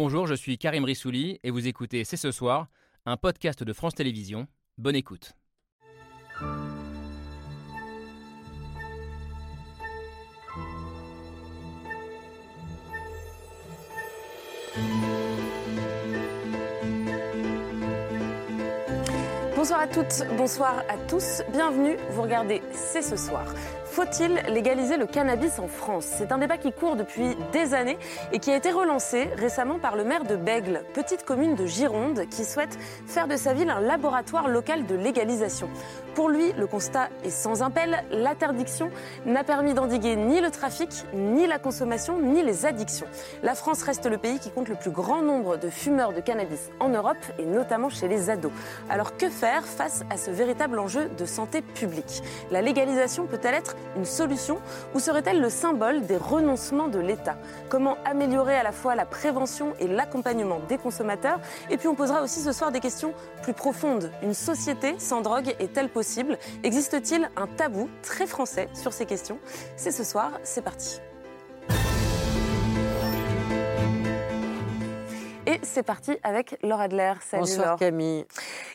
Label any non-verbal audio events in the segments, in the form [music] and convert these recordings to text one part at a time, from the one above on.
Bonjour, je suis Karim Rissouli et vous écoutez C'est ce soir, un podcast de France Télévisions. Bonne écoute. Bonsoir à toutes, bonsoir à tous, bienvenue, vous regardez C'est ce soir. Faut-il légaliser le cannabis en France? C'est un débat qui court depuis des années et qui a été relancé récemment par le maire de Bègle, petite commune de Gironde, qui souhaite faire de sa ville un laboratoire local de légalisation. Pour lui, le constat est sans appel. L'interdiction n'a permis d'endiguer ni le trafic, ni la consommation, ni les addictions. La France reste le pays qui compte le plus grand nombre de fumeurs de cannabis en Europe et notamment chez les ados. Alors que faire face à ce véritable enjeu de santé publique? La légalisation peut-elle être une solution ou serait-elle le symbole des renoncements de l'État? Comment améliorer à la fois la prévention et l'accompagnement des consommateurs? Et puis on posera aussi ce soir des questions plus profondes. Une société sans drogue est-elle possible? Existe-t-il un tabou très français sur ces questions? C'est ce soir, c'est parti. Et c'est parti avec Laure Adler. Salut bonsoir Camille.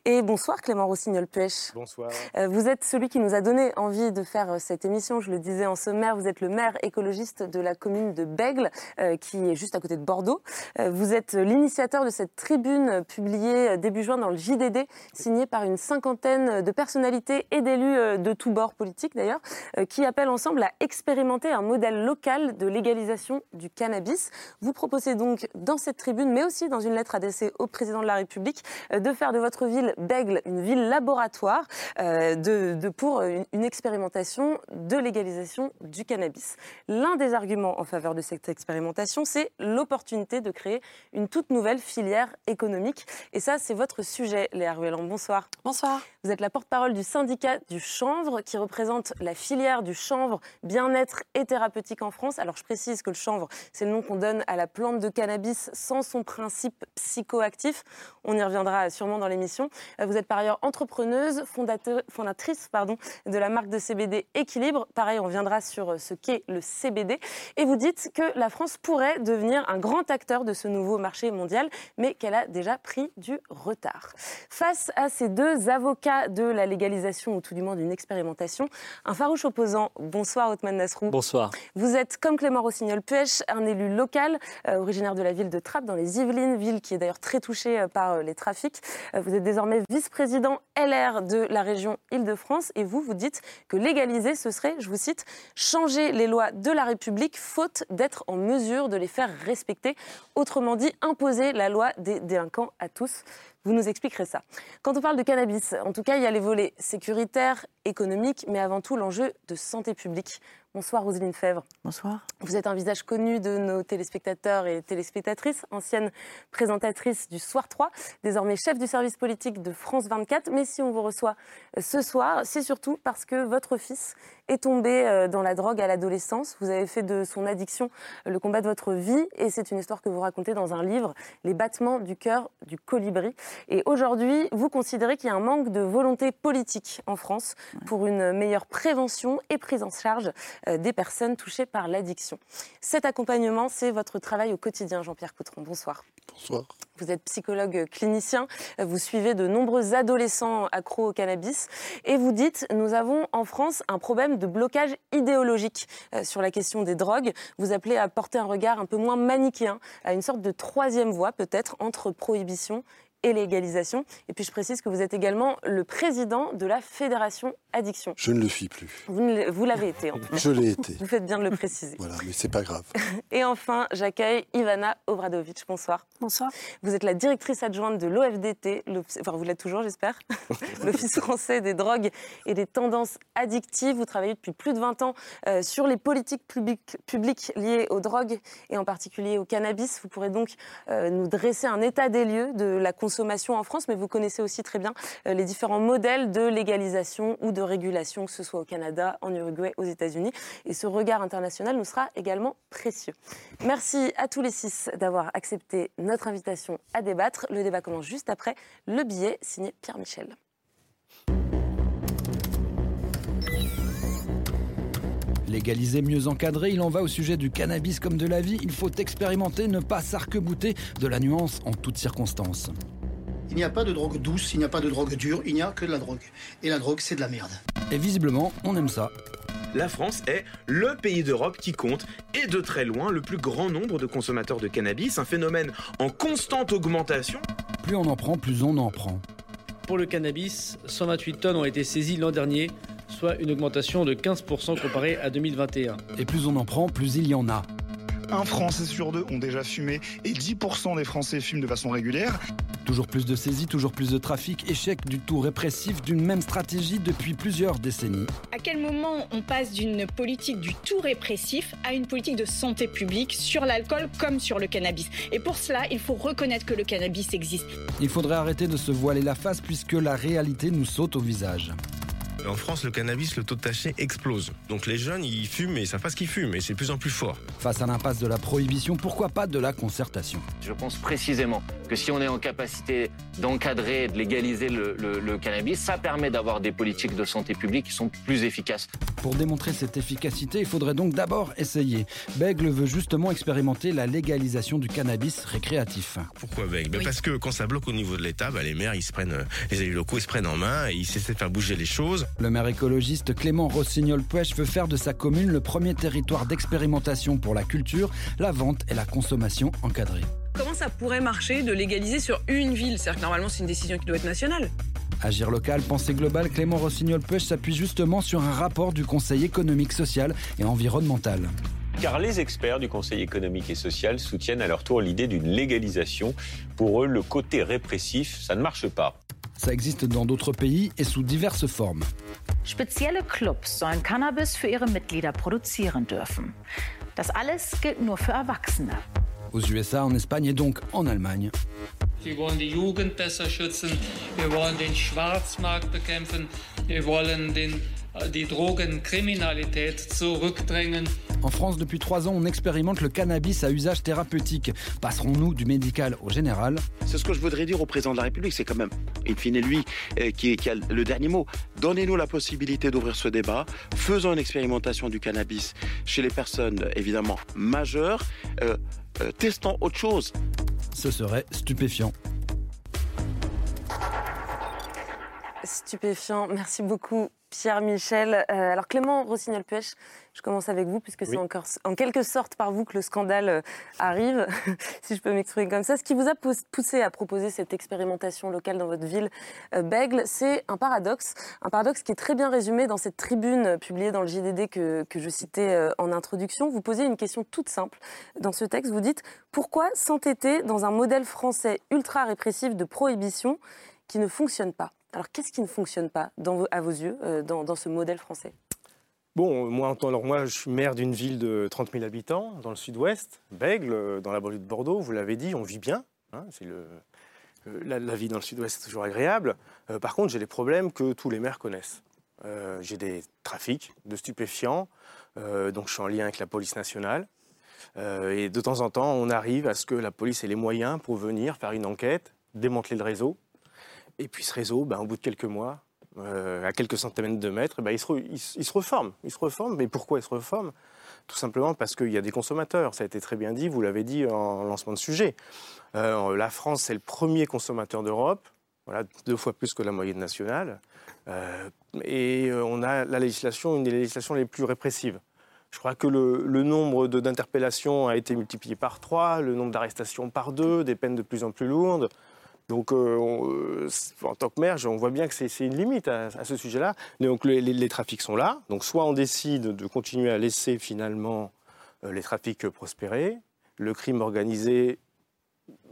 Et bonsoir Clément Rossignol-Puech. Bonsoir. Euh, vous êtes celui qui nous a donné envie de faire euh, cette émission. Je le disais en sommaire, vous êtes le maire écologiste de la commune de Bègle, euh, qui est juste à côté de Bordeaux. Vous êtes l'initiateur de cette tribune publiée début juin dans le JDD, signée par une cinquantaine de personnalités et d'élus de tous bords politiques d'ailleurs, qui appellent ensemble à expérimenter un modèle local de légalisation du cannabis. Vous proposez donc dans cette tribune, mais aussi dans une lettre adressée au président de la République, euh, de faire de votre ville Bègle une ville laboratoire euh, de, pour une, expérimentation de légalisation du cannabis. L'un des arguments en faveur de cette expérimentation, c'est l'opportunité de créer une toute nouvelle filière économique. Et ça, c'est votre sujet, Léa Ruelland. Bonsoir. Bonsoir. Vous êtes la porte-parole du syndicat du chanvre qui représente la filière du chanvre bien-être et thérapeutique en France. Alors je précise que le chanvre, c'est le nom qu'on donne à la plante de cannabis sans son principe psychoactif. On y reviendra sûrement dans l'émission. Euh, vous êtes par ailleurs entrepreneuse, fondatrice pardon, de la marque de CBD Équilibre. Pareil, on reviendra sur euh, ce qu'est le CBD. Et vous dites que la France pourrait devenir un grand acteur de ce nouveau marché mondial, mais qu'elle a déjà pris du retard. Face à ces deux avocats de la légalisation, ou tout du moins d'une expérimentation, un farouche opposant. Bonsoir, Othman Nasrou. Bonsoir. Vous êtes, comme Clément Rossignol-Puech, un élu local, euh, originaire de la ville de Trappes, dans les Yvelines ville qui est d'ailleurs très touchée euh, par euh, les trafics. Euh, vous êtes désormais vice-président LR de la région Île-de-France et vous, vous dites que légaliser, ce serait, je vous cite, changer les lois de la République faute d'être en mesure de les faire respecter. Autrement dit, imposer la loi des délinquants à tous. Vous nous expliquerez ça. Quand on parle de cannabis, en tout cas, il y a les volets sécuritaires, économiques, mais avant tout l'enjeu de santé publique. Bonsoir Roselyne Fèvre. Bonsoir. Vous êtes un visage connu de nos téléspectateurs et téléspectatrices, ancienne présentatrice du Soir 3, désormais chef du service politique de France 24. Mais si on vous reçoit euh, ce soir, c'est surtout parce que votre fils est tombé euh, dans la drogue à l'adolescence. Vous avez fait de son addiction le combat de votre vie et c'est une histoire que vous racontez dans un livre, Les battements du cœur du colibri. Et aujourd'hui, vous considérez qu'il y a un manque de volonté politique en France pour une meilleure prévention et prise en charge euh, des personnes touchées par l'addiction. Cet accompagnement, c'est votre travail au quotidien, Jean-Pierre Coutron. Bonsoir. Bonsoir. Vous êtes psychologue clinicien, vous suivez de nombreux adolescents accros au cannabis et vous dites nous avons en France un problème de blocage idéologique euh, sur la question des drogues. Vous appelez à porter un regard un peu moins manichéen, à une sorte de troisième voie peut-être entre prohibition et légalisation. Et puis je précise que vous êtes également le président de la Fédération Addiction. Je ne le suis plus. Vous, l'avez été en [laughs] Je l'ai été. Vous faites bien de le préciser. voilà, mais c'est pas grave. [laughs] Et enfin, j'accueille Ivana Obradovic. Bonsoir. Bonsoir. Vous êtes la directrice adjointe de l'OFDT, enfin vous l'êtes toujours j'espère, [laughs] l'Office français des drogues et des tendances addictives. Vous travaillez depuis plus de 20 ans euh, sur les politiques publiques, publiques, liées aux drogues et en particulier au cannabis. Vous pourrez donc euh, nous dresser un état des lieux de la consommation en France, mais vous connaissez aussi très bien euh, les différents modèles de légalisation ou de régulation, que ce soit au Canada, en Uruguay, aux États-Unis. Et ce regard international nous sera également précieux. Merci à tous les six d'avoir accepté notre invitation à débattre. Le débat commence juste après le billet signé Pierre Michel. Légaliser, mieux encadrer, il en va au sujet du cannabis comme de la vie. Il faut expérimenter, ne pas s'arc-bouter de la nuance en toutes circonstances. Il n'y a pas de drogue douce, il n'y a pas de drogue dure, il n'y a que de la drogue. Et la drogue, c'est de la merde. Et visiblement, on aime ça. La France est le pays d'Europe qui compte, et de très loin, le plus grand nombre de consommateurs de cannabis, un phénomène en constante augmentation. Plus on en prend, plus on en prend. Pour le cannabis, 128 tonnes ont été saisies l'an dernier, soit une augmentation de 15% comparée à 2021. Et plus on en prend, plus il y en a. Un Français sur deux ont déjà fumé et 10% des Français fument de façon régulière. Toujours plus de saisies, toujours plus de trafic, échec du tout répressif d'une même stratégie depuis plusieurs décennies. À quel moment on passe d'une politique du tout répressif à une politique de santé publique sur l'alcool comme sur le cannabis? Et pour cela, il faut reconnaître que le cannabis existe. Il faudrait arrêter de se voiler la face puisque la réalité nous saute au visage. En France, le cannabis, le taux de THC explose. Donc les jeunes, ils fument, mais ils savent pas ce qu'ils fument, et c'est de plus en plus fort. Face à l'impasse de la prohibition, pourquoi pas de la concertation? Je pense précisément que si on est en capacité d'encadrer, de légaliser le, le, le cannabis, ça permet d'avoir des politiques de santé publique qui sont plus efficaces. Pour démontrer cette efficacité, il faudrait donc d'abord essayer. Bègle veut justement expérimenter la légalisation du cannabis récréatif. Pourquoi Bègle? Ben Parce que quand ça bloque au niveau de l'État, ben les maires, ils se prennent, les élus locaux, ils se prennent en main et ils essaient de faire bouger les choses. Le maire écologiste Clément Rossignol-Puech veut faire de sa commune le premier territoire d'expérimentation pour la culture, la vente et la consommation encadrée. Comment ça pourrait marcher de légaliser sur une ville? C'est-à-dire que normalement, c'est une décision qui doit être nationale. Agir local, pensée globale, Clément Rossignol-Puech s'appuie justement sur un rapport du Conseil économique, social et environnemental. Car les experts du Conseil économique et social soutiennent à leur tour l'idée d'une légalisation. Pour eux, le côté répressif, ça ne marche pas. Ça existe dans d'autres pays et sous diverses formes. Spezielle Clubs sollen Cannabis für ihre Mitglieder produzieren dürfen. Das alles gilt nur für Erwachsene. Aux USA, en Espagne et donc en Allemagne. Wir wollen die Jugend besser schützen. Wir wollen den Schwarzmarkt bekämpfen. Wir wollen den, die Drogenkriminalität zurückdrängen. En France, depuis trois ans, on expérimente le cannabis à usage thérapeutique. Passerons-nous du médical au général? C'est ce que je voudrais dire au président de la République, c'est quand même, in fine, lui euh, qui, qui, a le dernier mot. Donnez-nous la possibilité d'ouvrir ce débat. Faisons une expérimentation du cannabis chez les personnes, évidemment, majeures. Euh, euh, testons autre chose. Ce serait stupéfiant. Stupéfiant. Merci beaucoup, Pierre Michel. Euh, alors Clément Rossignol-Puech, je commence avec vous puisque c'est encore en quelque sorte par vous que le scandale euh, arrive, [laughs] si je peux m'exprimer comme ça. Ce qui vous a pous- poussé à proposer cette expérimentation locale dans votre ville, euh, Bègle, c'est un paradoxe, un paradoxe qui est très bien résumé dans cette tribune publiée dans le JDD que, que je citais en introduction. Vous posez une question toute simple dans ce texte. Vous dites pourquoi s'entêter dans un modèle français ultra répressif de prohibition qui ne fonctionne pas? Alors, qu'est-ce qui ne fonctionne pas, à vos yeux, euh, dans, ce modèle français? Bon, moi, alors moi, je suis maire d'une ville de 30 000 habitants, dans le sud-ouest, Bègle, dans la banlieue de Bordeaux. Vous l'avez dit, on vit bien. hein, euh, la, vie dans le sud-ouest est toujours agréable. Euh, par contre, j'ai des problèmes que tous les maires connaissent. J'ai des trafics de stupéfiants, donc je suis en lien avec la police nationale. Et de temps en temps, on arrive à ce que la police ait les moyens pour venir faire une enquête, démanteler le réseau. Et puis ce réseau, ben, au bout de quelques mois, euh, à quelques centaines de mètres, ben, il, se reforme. Il se reforme. Mais pourquoi il se reforme? Tout simplement parce qu'il y a des consommateurs. Ça a été très bien dit, vous l'avez dit en lancement de sujet. Euh, la France, c'est le premier consommateur d'Europe, voilà, deux fois plus que la moyenne nationale. Euh, et on a la législation, une des législations les plus répressives. Je crois que le, le nombre d'interpellations a été multiplié par trois, le nombre d'arrestations par deux, des peines de plus en plus lourdes. Donc, euh, euh, en tant que maire, on voit bien que c'est une limite à, à ce sujet-là. Donc, les, trafics sont là. Donc, soit on décide de continuer à laisser finalement euh, les trafics prospérer, le crime organisé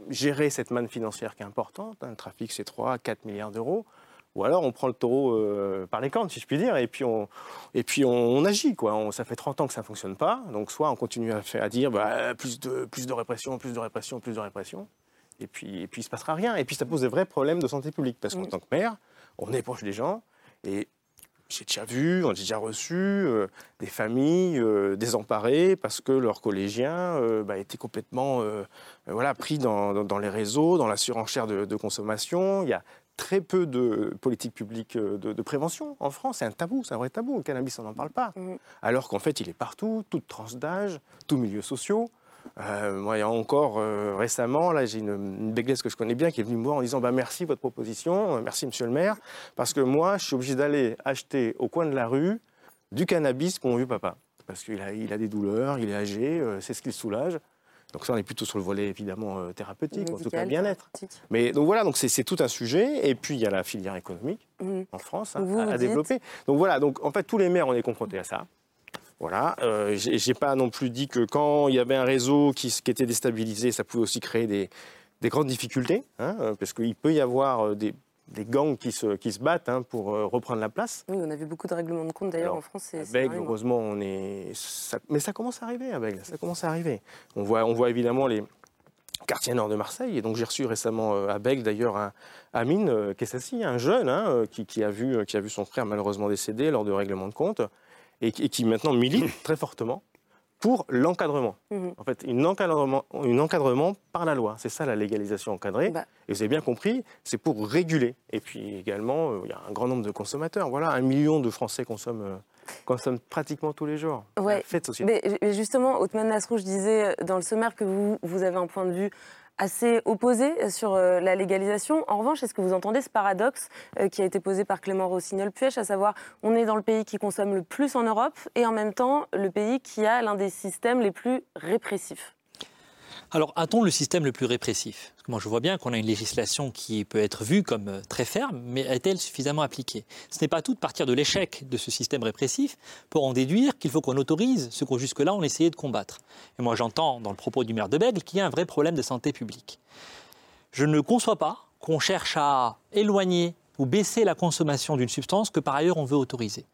gérer cette manne financière qui est importante. hein. Le trafic, c'est 3 4 milliards d'euros. Ou alors, on prend le taureau par les cornes, si je puis dire, et puis on, agit. On- ça fait 30 ans que ça ne fonctionne pas. Donc, soit on continue à, faire, à dire bah, plus de répression, plus de répression, plus de répression. Et puis, et puis il ne se passera rien. Et puis, ça pose des vrais problèmes de santé publique. Parce qu'en tant que maire, on est proche des gens. Et j'ai déjà vu, on a déjà reçu euh, des familles euh, désemparées parce que leurs collégiens euh, bah, étaient complètement euh, voilà, pris dans, dans- dans les réseaux, dans la surenchère de, de consommation. Il y a très peu de politiques publiques de, de prévention en France. C'est un tabou, c'est un vrai tabou. Le cannabis, on n'en parle pas. Alors qu'en fait, il est partout, toute tranche d'âge, tous milieux sociaux. Euh, moi, il y a encore euh, récemment, là, j'ai une, une que je connais bien qui est venue me voir en disant bah, Merci votre proposition, euh, merci monsieur le maire, parce que moi, je suis obligé d'aller acheter au coin de la rue du cannabis pour mon vieux papa. Parce qu'il a, il a des douleurs, il est âgé, euh, c'est ce qui le soulage. Donc ça, on est plutôt sur le volet évidemment thérapeutique, en tout cas bien-être. Mais donc voilà, donc c'est, c'est tout un sujet. Et puis il y a la filière économique Mhm. en France hein, Vous, à, vous à développer. Donc voilà, donc en fait tous les maires on est confrontés à ça. Voilà, euh, j'ai pas non plus dit que quand il y avait un réseau qui, était déstabilisé, ça pouvait aussi créer des, des grandes difficultés, hein, parce qu'il peut y avoir euh, des, des gangs qui se, qui se battent hein, pour euh, reprendre la place. Oui, on a vu beaucoup de règlements de compte d'ailleurs en France. vraiment- heureusement, on est. ça- Mais ça commence à arriver à Bègle, ça commence à arriver. On voit, on voit évidemment les quartiers nord de Marseille. Et donc j'ai reçu récemment euh, à Bègle d'ailleurs un Amine euh, Kessassi, un jeune hein, qui, qui a vu, qui a vu son frère malheureusement décédé lors de règlements de compte et, qui- et qui maintenant milite [laughs] très fortement pour l'encadrement. Mhm. En fait, un encadrement, par la loi. C'est ça la légalisation encadrée. Bah. Et vous avez bien compris, c'est pour réguler. Et puis également, euh, il y a un grand nombre de consommateurs. Voilà, un million de Français consomment, euh, consomment pratiquement tous les jours. Ouais. fait de société. Mais, justement, Othman Nasrou, je disais euh, dans le sommaire que vous, vous avez un point de vue assez opposé sur euh, la légalisation. En revanche, est-ce que vous entendez ce paradoxe euh, qui a été posé par Clément Rossignol-Puech, à savoir on est dans le pays qui consomme le plus en Europe et en même temps le pays qui a l'un des systèmes les plus répressifs? Alors, a-t-on le système le plus répressif? Moi, je vois bien qu'on a une législation qui peut être vue comme euh, très ferme, mais est-elle suffisamment appliquée? Ce n'est pas tout de partir de l'échec de ce système répressif pour en déduire qu'il faut qu'on autorise ce que jusque-là on essayait de combattre. Et moi, j'entends dans le propos du maire de Bègle qu'il y a un vrai problème de santé publique. Je ne conçois pas qu'on cherche à éloigner ou baisser la consommation d'une substance que par ailleurs on veut autoriser.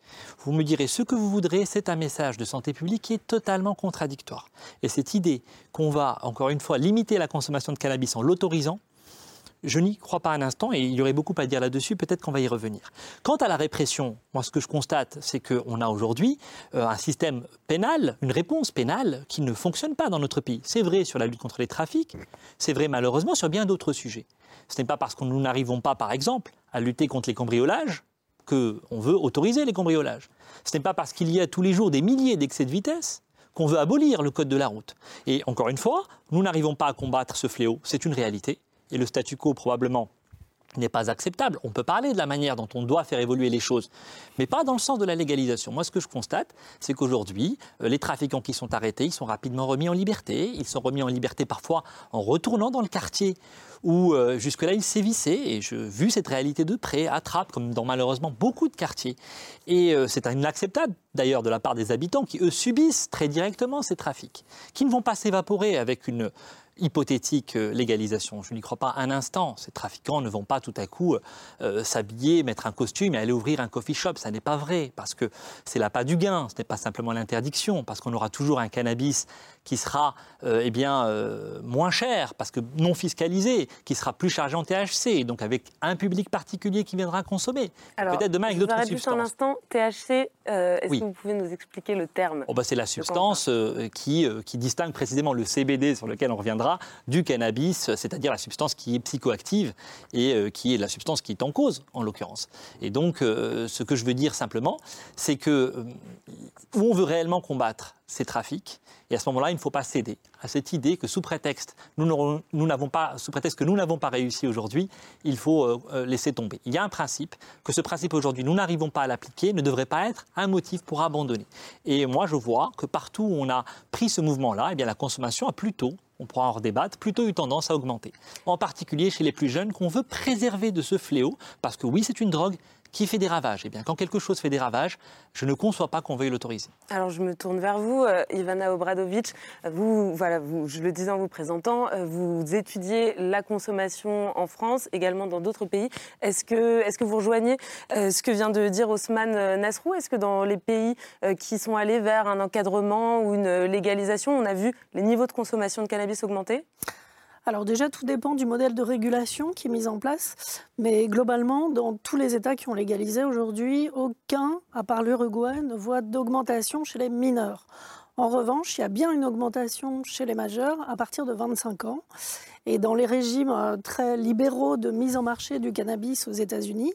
Vous me direz ce que vous voudrez, c'est un message de santé publique qui est totalement contradictoire. Et cette idée qu'on va, encore une fois, limiter la consommation de cannabis en l'autorisant, je n'y crois pas un instant et il y aurait beaucoup à dire là-dessus, peut-être qu'on va y revenir. Quant à la répression, moi ce que je constate, c'est qu'on a aujourd'hui euh, un système pénal, une réponse pénale qui ne fonctionne pas dans notre pays. C'est vrai sur la lutte contre les trafics, c'est vrai malheureusement sur bien d'autres sujets. Ce n'est pas parce que nous n'arrivons pas, par exemple, à lutter contre les cambriolages qu'on veut autoriser les cambriolages. Ce n'est pas parce qu'il y a tous les jours des milliers d'excès de vitesse qu'on veut abolir le code de la route. Et encore une fois, nous n'arrivons pas à combattre ce fléau, c'est une réalité. Et le statu quo, probablement, n'est pas acceptable. On peut parler de la manière dont on doit faire évoluer les choses, mais pas dans le sens de la légalisation. Moi, ce que je constate, c'est qu'aujourd'hui, euh, les trafiquants qui sont arrêtés, ils sont rapidement remis en liberté. Ils sont remis en liberté parfois en retournant dans le quartier où euh, jusque-là ils sévissaient. Et je vu cette réalité de près, à Trappes, comme dans malheureusement beaucoup de quartiers. Et euh, c'est inacceptable d'ailleurs de la part des habitants qui, eux, subissent très directement ces trafics, qui ne vont pas s'évaporer avec une hypothétique euh, légalisation. Je n'y crois pas un instant. Ces trafiquants ne vont pas tout à coup euh, s'habiller, mettre un costume et aller ouvrir un coffee shop. Ça n'est pas vrai, parce que c'est pas du gain. Ce n'est pas simplement l'interdiction, parce qu'on aura toujours un cannabis qui sera euh, eh bien, euh, moins cher, parce que non fiscalisé, qui sera plus chargé en THC, donc avec un public particulier qui viendra consommer. Peut-être demain avec d'autres juste un substances. instant. THC, euh, est-ce Oui. que vous pouvez nous expliquer le terme Oh bah, c'est la substance qui, qui distingue précisément le CBD sur lequel on reviendra du cannabis, c'est-à-dire la substance qui est psychoactive et qui est la substance qui est en cause en l'occurrence. Et donc ce que je veux dire simplement, c'est que où on veut réellement combattre ces trafics, et à ce moment-là, il ne faut pas céder à cette idée que sous prétexte nous pas sous prétexte que nous n'avons pas réussi aujourd'hui, il faut euh, euh, laisser tomber. Il y a un principe que ce principe aujourd'hui nous n'arrivons pas à l'appliquer ne devrait pas être un motif pour abandonner. Et moi je vois que partout où on a pris ce mouvement-là, eh bien la consommation a plutôt on pourra en redébattre, plutôt eu tendance à augmenter. En particulier chez les plus jeunes qu'on veut préserver de ce fléau, parce que oui, c'est une drogue qui fait des ravages. Et bien, quand quelque chose fait des ravages, je ne conçois pas qu'on veuille l'autoriser. Alors je me tourne vers vous, euh, Ivana Obradovic. Vous, voilà, je le disais en vous présentant, euh, vous étudiez la consommation en France, également dans d'autres pays. Est-ce que, est-ce que vous rejoignez euh, ce que vient de dire Osman euh, Nasrou? Est-ce que dans les pays qui sont allés vers un encadrement ou une légalisation, on a vu les niveaux de consommation de cannabis augmenter? Alors déjà, tout dépend du modèle de régulation qui est mis en place. Mais globalement, dans tous les États qui ont légalisé aujourd'hui, aucun, à part l'Uruguay, ne voit d'augmentation chez les mineurs. En revanche, il y a bien une augmentation chez les majeurs à partir de 25 ans. Et dans les régimes euh, très libéraux de mise en marché du cannabis aux États-Unis,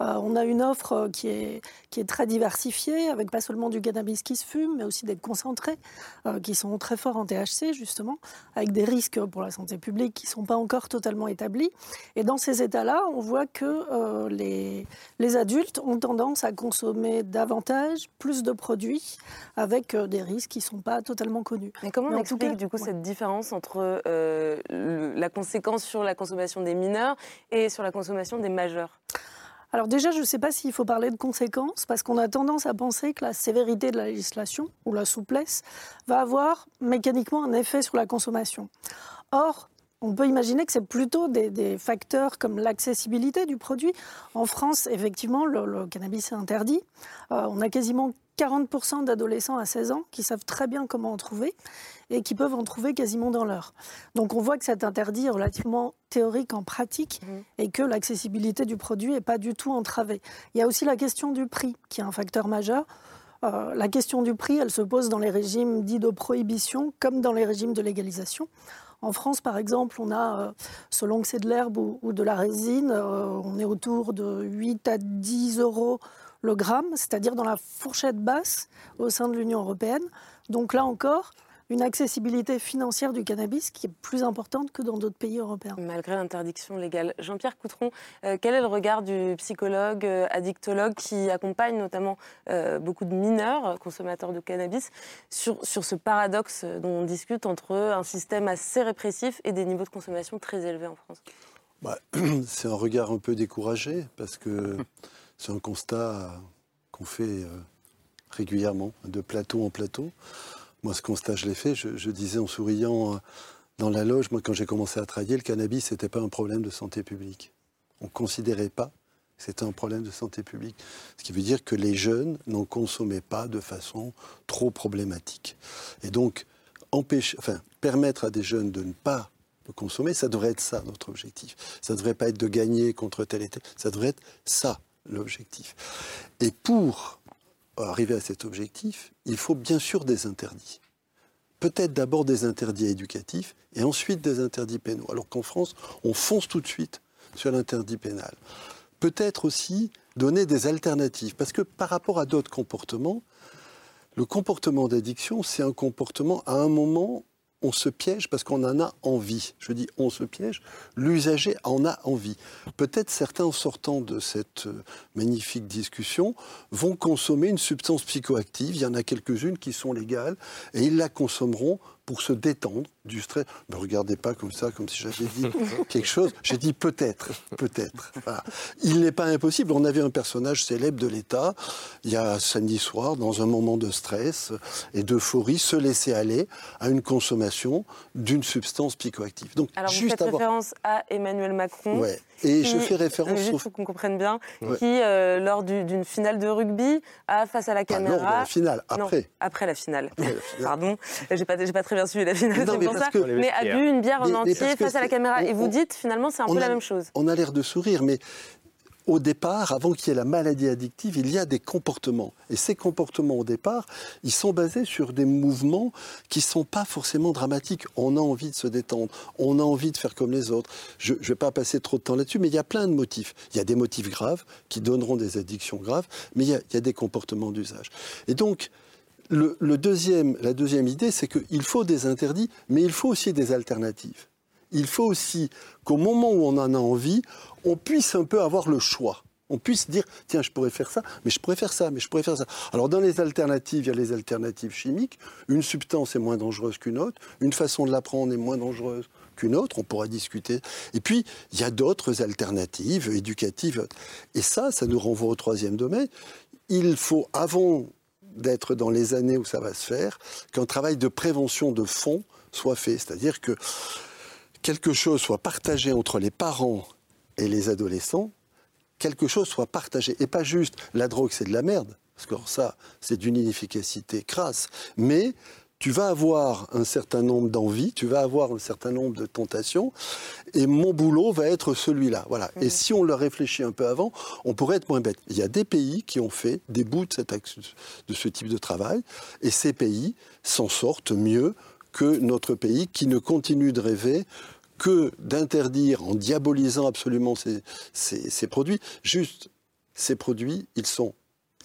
on a une offre euh, qui est, qui est très diversifiée, avec pas seulement du cannabis qui se fume, mais aussi des concentrés euh, qui sont très forts en THC, justement, avec des risques pour la santé publique qui ne sont pas encore totalement établis. Et dans ces états-là, on voit que les, les adultes ont tendance à consommer davantage, plus de produits, avec des risques qui ne sont pas totalement connus. Mais comment Mais on tout explique cas, du coup ouais. cette différence entre euh, le- la conséquence sur la consommation des mineurs et sur la consommation des majeurs? Alors déjà, je ne sais pas s'il faut parler de conséquences, parce qu'on a tendance à penser que la sévérité de la législation ou la souplesse va avoir mécaniquement un effet sur la consommation. Or, on peut imaginer que c'est plutôt des, facteurs comme l'accessibilité du produit. En France, effectivement, le, le cannabis est interdit. Euh, on a quasiment 40% d'adolescents à 16 ans qui savent très bien comment en trouver et qui peuvent en trouver quasiment dans l'heure. Donc on voit que cet interdit est relativement théorique en pratique et que l'accessibilité du produit n'est pas du tout entravée. Il y a aussi la question du prix qui est un facteur majeur. Euh, la question du prix, elle se pose dans les régimes dits de prohibition comme dans les régimes de légalisation. En France, par exemple, on a, euh, selon que c'est de l'herbe ou, ou de la résine, euh, on est autour de 8 à 10 euros le gramme, c'est-à-dire dans la fourchette basse au sein de l'Union européenne. Donc là encore, une accessibilité financière du cannabis qui est plus importante que dans d'autres pays européens. Malgré l'interdiction légale. Jean-Pierre Coutron, euh, quel est le regard du psychologue, euh, addictologue qui accompagne notamment euh, beaucoup de mineurs consommateurs de cannabis sur, sur ce paradoxe dont on discute entre un système assez répressif et des niveaux de consommation très élevés en France? Bah, [clears throat] c'est un regard un peu découragé parce que [laughs] c'est un constat qu'on fait euh, régulièrement, de plateau en plateau. Moi, ce constat, je l'ai fait. Je, disais en souriant euh, dans la loge, moi, quand j'ai commencé à travailler, le cannabis, n'était pas un problème de santé publique. On ne considérait pas que c'était un problème de santé publique. Ce qui veut dire que les jeunes n'en consommaient pas de façon trop problématique. Et donc, empêcher, enfin, permettre à des jeunes de ne pas le consommer, ça devrait être ça notre objectif. Ça ne devrait pas être de gagner contre tel et tel, ça devrait être ça l'objectif. Et pour arriver à cet objectif, il faut bien sûr des interdits. Peut-être d'abord des interdits éducatifs et ensuite des interdits pénaux. Alors qu'en France, on fonce tout de suite sur l'interdit pénal. Peut-être aussi donner des alternatives, parce que par rapport à d'autres comportements, le comportement d'addiction, c'est un comportement à un moment on se piège parce qu'on en a envie. Je dis on se piège, l'usager en a envie. Peut-être certains en sortant de cette euh, magnifique discussion vont consommer une substance psychoactive, il y en a quelques-unes qui sont légales, et ils la consommeront pour se détendre du stress. Ne me regardez pas comme ça, comme si j'avais dit [laughs] quelque chose. J'ai dit peut-être, peut-être. Voilà. Il n'est pas impossible. On avait un personnage célèbre de l'État, il y a samedi soir, dans un moment de stress et d'euphorie, se laisser aller à une consommation d'une substance psychoactive. Donc, Alors vous juste faites avoir... référence à Emmanuel Macron. Ouais. Et je fais référence juste pour qu'on comprenne bien, Ouais. qui, euh, lors du- d'une finale de rugby, a face à la Pas lors caméra... de la finale, Non, après. après la finale. Pardon, j'ai pas, pas très bien suivi la finale, Non, c'est mais ça. que- Mais a bu une bière en Mais- entier face à la caméra. Et vous on- dites, finalement, c'est un on peu a- la même chose. On a l'air de sourire, mais au départ, avant qu'il y ait la maladie addictive, il y a des comportements. Et ces comportements, au départ, ils sont basés sur des mouvements qui ne sont pas forcément dramatiques. On a envie de se détendre, on a envie de faire comme les autres. Je ne vais pas passer trop de temps là-dessus, mais il y a plein de motifs. Il y a des motifs graves qui donneront des addictions graves, mais il y a, il y a des comportements d'usage. Et donc, le, deuxième, la deuxième idée, c'est qu'il faut des interdits, mais il faut aussi des alternatives. Il faut aussi qu'au moment où on en a envie, on puisse un peu avoir le choix. On puisse dire, tiens, je pourrais faire ça, mais je pourrais faire ça, mais je pourrais faire ça. Alors, dans les alternatives, il y a les alternatives chimiques. Une substance est moins dangereuse qu'une autre. Une façon de la prendre est moins dangereuse qu'une autre. On pourra discuter. Et puis, il y a d'autres alternatives éducatives. Et ça, ça nous renvoie au troisième domaine. Il faut, avant d'être dans les années où ça va se faire, qu'un travail de prévention de fond soit fait. C'est-à-dire que quelque chose soit partagé entre les parents et les adolescents, quelque chose soit partagé. Et pas juste la drogue, c'est de la merde, parce que ça, c'est d'une inefficacité crasse, mais tu vas avoir un certain nombre d'envies, tu vas avoir un certain nombre de tentations, et mon boulot va être celui-là. Voilà. Et si on le réfléchit un peu avant, on pourrait être moins bête. Il y a des pays qui ont fait des bouts de, cette action- de ce type de travail, et ces pays s'en sortent mieux que notre pays qui ne continue de rêver que d'interdire en diabolisant absolument ces, ces- ces produits. Juste, ces produits, ils sont,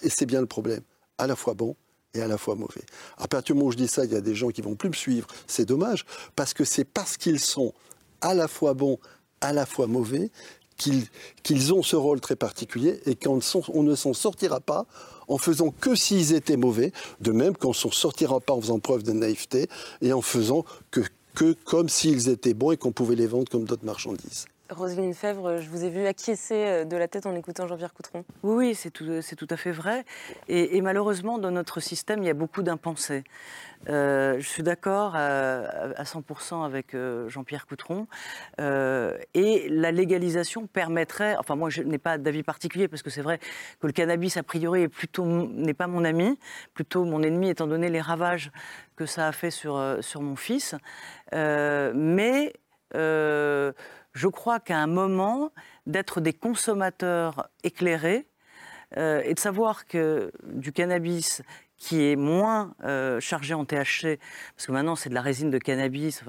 et c'est bien le problème, à la fois bons et à la fois mauvais. À partir du moment où je dis ça, il y a des gens qui vont plus me suivre. C'est dommage, parce que c'est parce qu'ils sont à la fois bons, à la fois mauvais, qu'ils ont ce rôle très particulier et qu'on ne s'en- on ne s'en sortira pas en faisant que s'ils étaient mauvais, de même qu'on ne s'en sortira pas en faisant preuve de naïveté et en faisant que, que comme s'ils étaient bons et qu'on pouvait les vendre comme d'autres marchandises. Roselyne Fèvre, je vous ai vu acquiescer euh, de la tête en écoutant Jean-Pierre Coutron. Oui, c'est tout, à fait vrai. Et, malheureusement, dans notre système, il y a beaucoup d'impensés. Euh, je suis d'accord euh, à 100% avec Jean-Pierre Coutron. Et la légalisation permettrait, enfin moi je n'ai pas d'avis particulier parce que c'est vrai que le cannabis a priori n'est pas mon ami, plutôt mon ennemi étant donné les ravages que ça a fait sur, mon fils. Mais je crois qu'à un moment, d'être des consommateurs éclairés euh, et de savoir que du cannabis qui est moins euh, chargé en THC, parce que maintenant c'est de la résine de cannabis,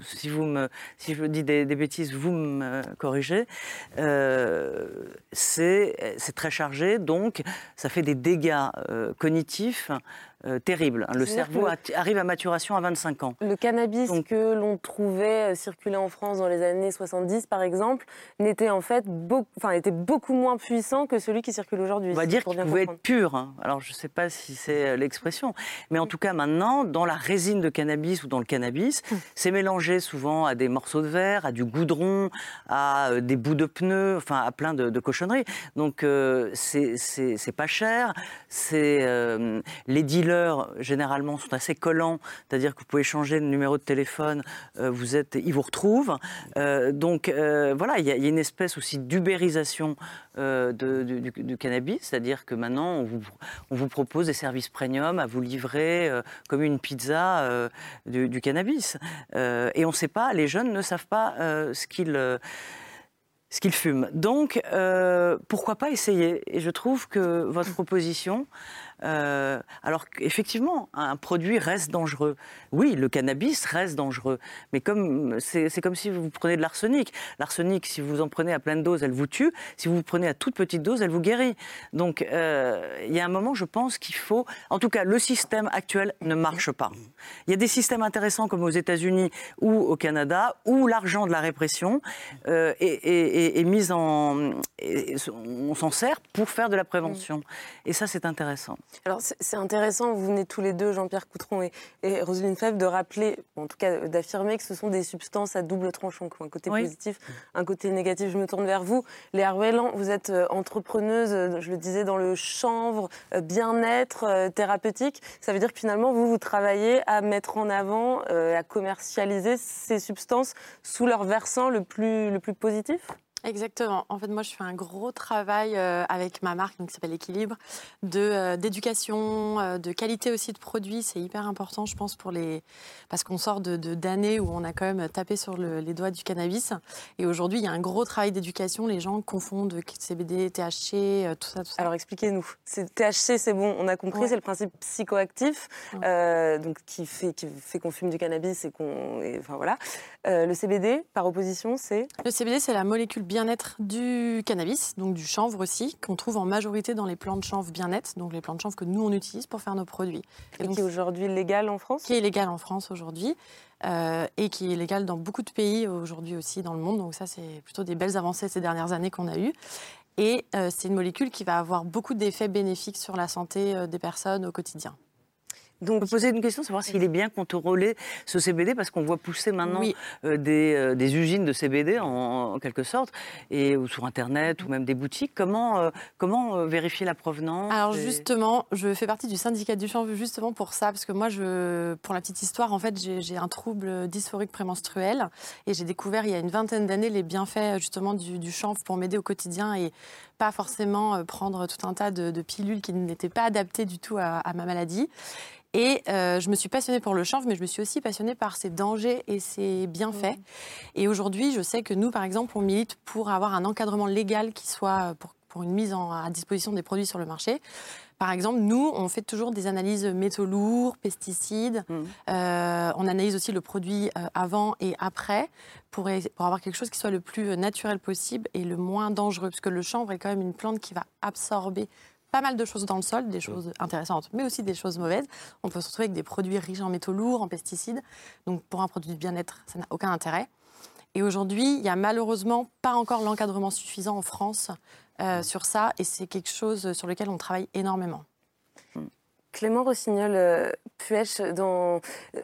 si, vous me, si je dis des, bêtises, vous me corrigez, euh, c'est c'est très chargé, donc ça fait des dégâts euh, cognitifs euh, terribles. Le C'est-à-dire cerveau arrive à maturation à 25 ans. Le cannabis que l'on trouvait euh, circuler en France dans les années 70, par exemple, n'était en fait beaucoup, enfin, était beaucoup moins puissant que celui qui circule aujourd'hui. On va dire qu'il pouvait comprendre. être pur. hein. Alors, je ne sais pas si c'est euh, l'expression. Mais en tout cas, maintenant, dans la résine de cannabis ou dans le cannabis, c'est mélangé souvent à des morceaux de verre, à du goudron, à des bouts de pneus, enfin, à plein de, de cochonneries. Donc, euh, c'est pas cher. C'est euh, Les dealers, généralement, sont assez collants. C'est-à-dire que vous pouvez changer le numéro de téléphone, euh, vous êtes, ils vous retrouvent. Euh, donc, euh, voilà, il y, a une espèce aussi d'ubérisation de- du, cannabis, c'est-à-dire que maintenant on vous, propose des services premium à vous livrer comme une pizza du, cannabis. Et on ne sait pas, les jeunes ne savent pas ce qu'ils ce qu'ils fument. Donc, pourquoi pas essayer? Et je trouve que votre proposition, euh, alors qu'effectivement, un produit reste dangereux. Oui, le cannabis reste dangereux, mais comme c'est comme si vous prenez de l'arsenic. L'arsenic, si vous en prenez à pleine dose, elle vous tue. Si vous prenez à toute petite dose, elle vous guérit. Donc, euh, il y a un moment, je pense qu'il faut. En tout cas, le système actuel ne marche pas. Il y a des systèmes intéressants comme aux États-Unis ou au Canada, où l'argent de la répression euh, est, est- mis en. on s'en sert pour faire de la prévention. Et ça, c'est intéressant. Alors c'est intéressant, vous venez tous les deux, Jean-Pierre Coutron et, et Roselyne Fèvre, de rappeler, en tout cas d'affirmer que ce sont des substances à double tranchant, un côté Oui. positif, un côté négatif. Je me tourne vers vous. Léa Ruellan, vous êtes euh, entrepreneuse, euh, je le disais, dans le chanvre, euh, bien-être, thérapeutique. Ça veut dire que finalement, vous, vous travaillez à mettre en avant, à commercialiser ces substances sous leur versant le plus, le plus positif? Exactement. En fait, moi, je fais un gros travail euh, avec ma marque donc, qui s'appelle Équilibre, de, euh, d'éducation, euh, de qualité aussi de produits. C'est hyper important, je pense, pour les... parce qu'on sort de, d'années où on a quand même tapé sur le- les doigts du cannabis. Et aujourd'hui, il y a un gros travail d'éducation. Les gens confondent CBD, THC, tout ça, tout ça. Alors expliquez-nous. THC, c'est bon, on a compris, Ouais. c'est le principe psychoactif, donc qui fait, qui fait qu'on fume du cannabis et qu'on, enfin voilà. Le CBD, par opposition, c'est? Le CBD, c'est la molécule bien-être du cannabis, donc du chanvre aussi, qu'on trouve en majorité dans les plantes de chanvre bien-être, donc les plantes de chanvre que nous on utilise pour faire nos produits. Et donc, qui est aujourd'hui légal en France? Qui est légal en France aujourd'hui. euh, et qui est légal dans beaucoup de pays aujourd'hui aussi dans le monde. Donc ça, c'est plutôt des belles avancées ces dernières années qu'on a eues. Et euh, c'est une molécule qui va avoir beaucoup d'effets bénéfiques sur la santé euh, des personnes au quotidien. Donc, vous poser une question, savoir s'il est bien contrôlé ce CBD, parce qu'on voit pousser maintenant Oui. euh, des, euh, des usines de CBD en, en quelque sorte, et ou sur Internet ou même des boutiques. Comment, euh, comment vérifier la provenance Alors et- justement, je fais partie du syndicat du chanvre justement pour ça, parce que moi, je, pour la petite histoire, en fait, j'ai un trouble dysphorique prémenstruel et j'ai découvert il y a une vingtaine d'années les bienfaits justement du, du chanvre pour m'aider au quotidien et pas forcément prendre tout un tas de, de pilules qui n'étaient pas adaptées du tout à, à ma maladie. Et euh, je me suis passionnée pour le chanvre, mais je me suis aussi passionnée par ses dangers et ses bienfaits. Et aujourd'hui, je sais que nous, par exemple, on milite pour avoir un encadrement légal qui soit pour, pour une mise en- à disposition des produits sur le marché. Par exemple, nous, on fait toujours des analyses métaux lourds, pesticides. Euh, on analyse aussi le produit euh, avant et après pour, pour avoir quelque chose qui soit le plus naturel possible et le moins dangereux. Parce que le chanvre est quand même une plante qui va absorber pas mal de choses dans le sol, des choses intéressantes, mais aussi des choses mauvaises. On peut se retrouver avec des produits riches en métaux lourds, en pesticides. Donc pour un produit de bien-être, ça n'a aucun intérêt. Et aujourd'hui, il n'y a malheureusement pas encore l'encadrement suffisant en France euh, sur ça, et c'est quelque chose sur lequel on travaille énormément. Clément Rossignol, euh, Puech, dans,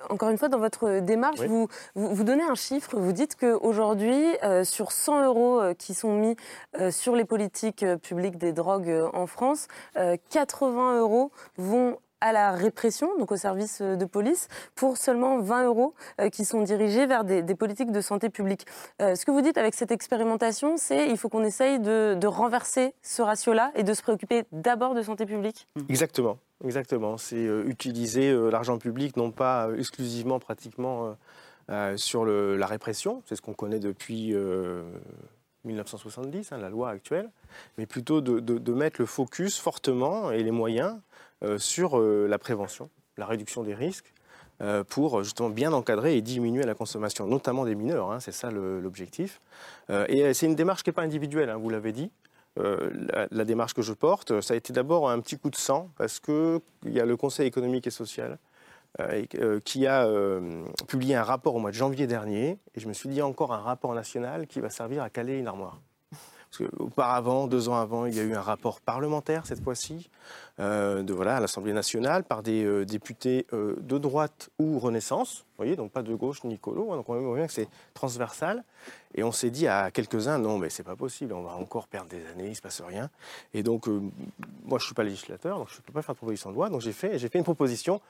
encore une fois, dans votre démarche, Oui. vous, vous, vous donnez un chiffre. Vous dites qu'aujourd'hui, euh, sur 100 euros euh, qui sont mis euh, sur les politiques euh, publiques des drogues euh, en France, euh, 80 euros vont à la répression, donc au service euh, de police, pour seulement 20 euros euh, qui sont dirigés vers des, politiques de santé publique. Euh, ce que vous dites avec cette expérimentation, c'est il faut qu'on essaye de, renverser ce ratio-là et de se préoccuper d'abord de santé publique. Exactement, exactement. C'est utiliser l'argent public non pas exclusivement, pratiquement sur la répression, c'est ce qu'on connaît depuis euh, 1970, hein, la loi actuelle, mais plutôt de, mettre le focus fortement et les moyens sur euh, la prévention, la réduction des risques. euh, pour justement bien encadrer et diminuer la consommation, notamment des mineurs, hein, c'est ça l'objectif. Euh, et euh, c'est une démarche qui n'est pas individuelle, hein, vous l'avez dit. Euh, la, démarche que je porte, ça a été d'abord un petit coup de sang parce qu'il y a le Conseil économique et social euh, euh, qui a euh, publié un rapport au mois de janvier dernier et je me suis dit encore un rapport national qui va servir à caler une armoire. Parce qu'auparavant, deux ans avant, il y a eu un rapport parlementaire cette fois-ci, euh, de voilà à l'Assemblée nationale par des euh, députés euh, de droite ou Renaissance, vous voyez, donc pas de gauche ni colo, hein, donc on voit bien que c'est transversal. Et on s'est dit à quelques-uns, non, mais c'est pas possible, on va encore perdre des années, il se passe rien. Et donc, euh, moi, je suis pas législateur, donc je ne peux pas faire de proposition de loi, donc j'ai fait une proposition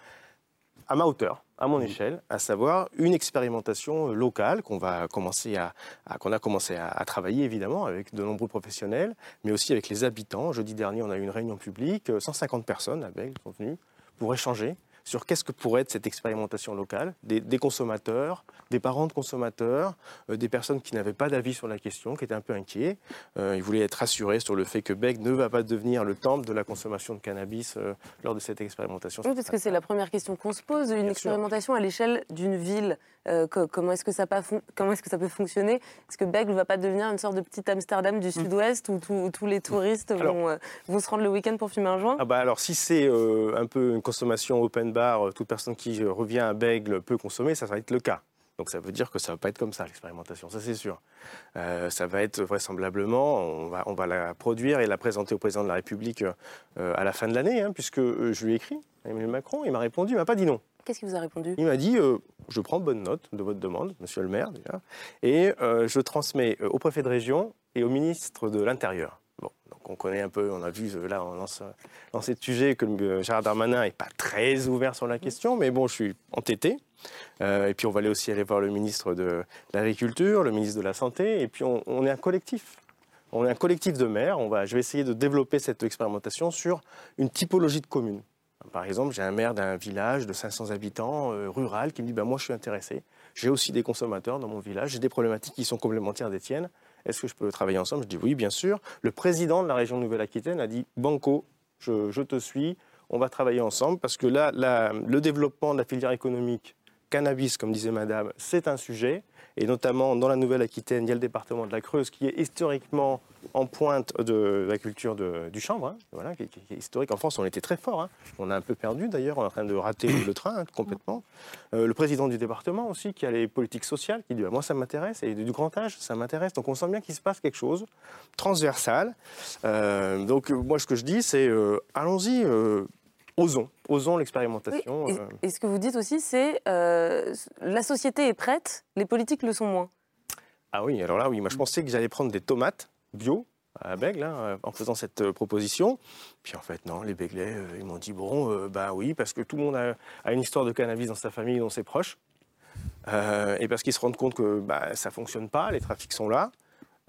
à ma hauteur, à mon échelle, à savoir une expérimentation euh, locale qu'on va commencer à, à- qu'on a commencé à, à travailler évidemment avec de nombreux professionnels, mais aussi avec les habitants. Jeudi dernier, on a eu une réunion publique, euh, 150 personnes à Bègle sont venues pour échanger sur qu'est-ce que pourrait être cette expérimentation locale, des, des consommateurs, des parents de consommateurs, euh, des personnes qui n'avaient pas d'avis sur la question, qui étaient un peu inquiets. Euh, ils voulaient être rassurés sur le fait que Bègle ne va pas devenir le temple de la consommation de cannabis euh, lors de cette expérimentation. Oui, parce que c'est la première question qu'on se pose. Une expérimentation à l'échelle d'une ville, euh, co- comment est-ce que ça pas fon- comment est-ce que ça peut fonctionner? Est-ce que Bègle ne va pas devenir une sorte de petit Amsterdam du Sud-Ouest où, tous les touristes Alors- vont, euh, vont se rendre le week-end pour fumer un joint? Ah bah alors si c'est euh, un peu une consommation open bar, toute personne qui revient à Bègle peut consommer, ça va être le cas. Donc ça veut dire que ça va pas être comme ça l'expérimentation, ça c'est sûr. Euh, ça va être vraisemblablement, on va, on va la produire et la présenter au président de la République euh, à la fin de l'année, hein, puisque je lui ai écrit, Emmanuel Macron, il m'a répondu, il m'a pas dit non. Qu'est-ce qu'il vous a répondu? Il m'a dit euh, Je prends bonne note de votre demande, monsieur le maire, déjà, et euh, je transmets euh, au préfet de région et au ministre de l'Intérieur. Bon, donc on connaît un peu, on a vu là, on lance, dans ce sujet que Gérard Darmanin n'est pas très ouvert sur la question, mais bon, je suis entêté. Et puis on va aller aussi aller voir le ministre de l'Agriculture, le ministre de la Santé, et puis on, on est un collectif. On est un collectif de maires. On va, je vais essayer de développer cette expérimentation sur une typologie de communes. Par exemple, j'ai un maire d'un village de 500 habitants euh, rural qui me dit ben, Moi, je suis intéressé. J'ai aussi des consommateurs dans mon village. J'ai des problématiques qui sont complémentaires des tiennes. Est-ce que je peux travailler ensemble? Je dis Oui, bien sûr. Le président de la région Nouvelle-Aquitaine a dit Banco, je, te suis. On va travailler ensemble parce que là, le développement de la filière économique cannabis, comme disait madame, c'est un sujet. Et notamment dans la Nouvelle-Aquitaine, il y a le département de la Creuse qui est historiquement en pointe de la culture de- du chanvre, hein, voilà, qui, est historique. En France, on était très fort. hein. On a un peu perdu d'ailleurs, on est en train de rater [coughs] le train hein, complètement. Euh, le président du département aussi, qui a les politiques sociales, qui dit bah, Moi, ça m'intéresse, et du grand âge, ça m'intéresse. Donc on sent bien qu'il se passe quelque chose transversal. Euh, donc moi, ce que je dis, c'est euh, allons-y, osons, osons l'expérimentation. Et, euh. et ce que vous dites aussi, c'est euh, la société est prête, les politiques le sont moins. Ah oui, alors là, oui, moi je pensais que j'allais prendre des tomates bio à Bègle hein, euh, en faisant cette euh, proposition. Puis en fait, non, les Béglais, euh, ils m'ont dit bon, euh, bah oui, parce que tout le monde a, a une histoire de cannabis dans sa famille, dans ses proches. Et parce qu'ils se rendent compte que bah, ça ne fonctionne pas, les trafics sont là.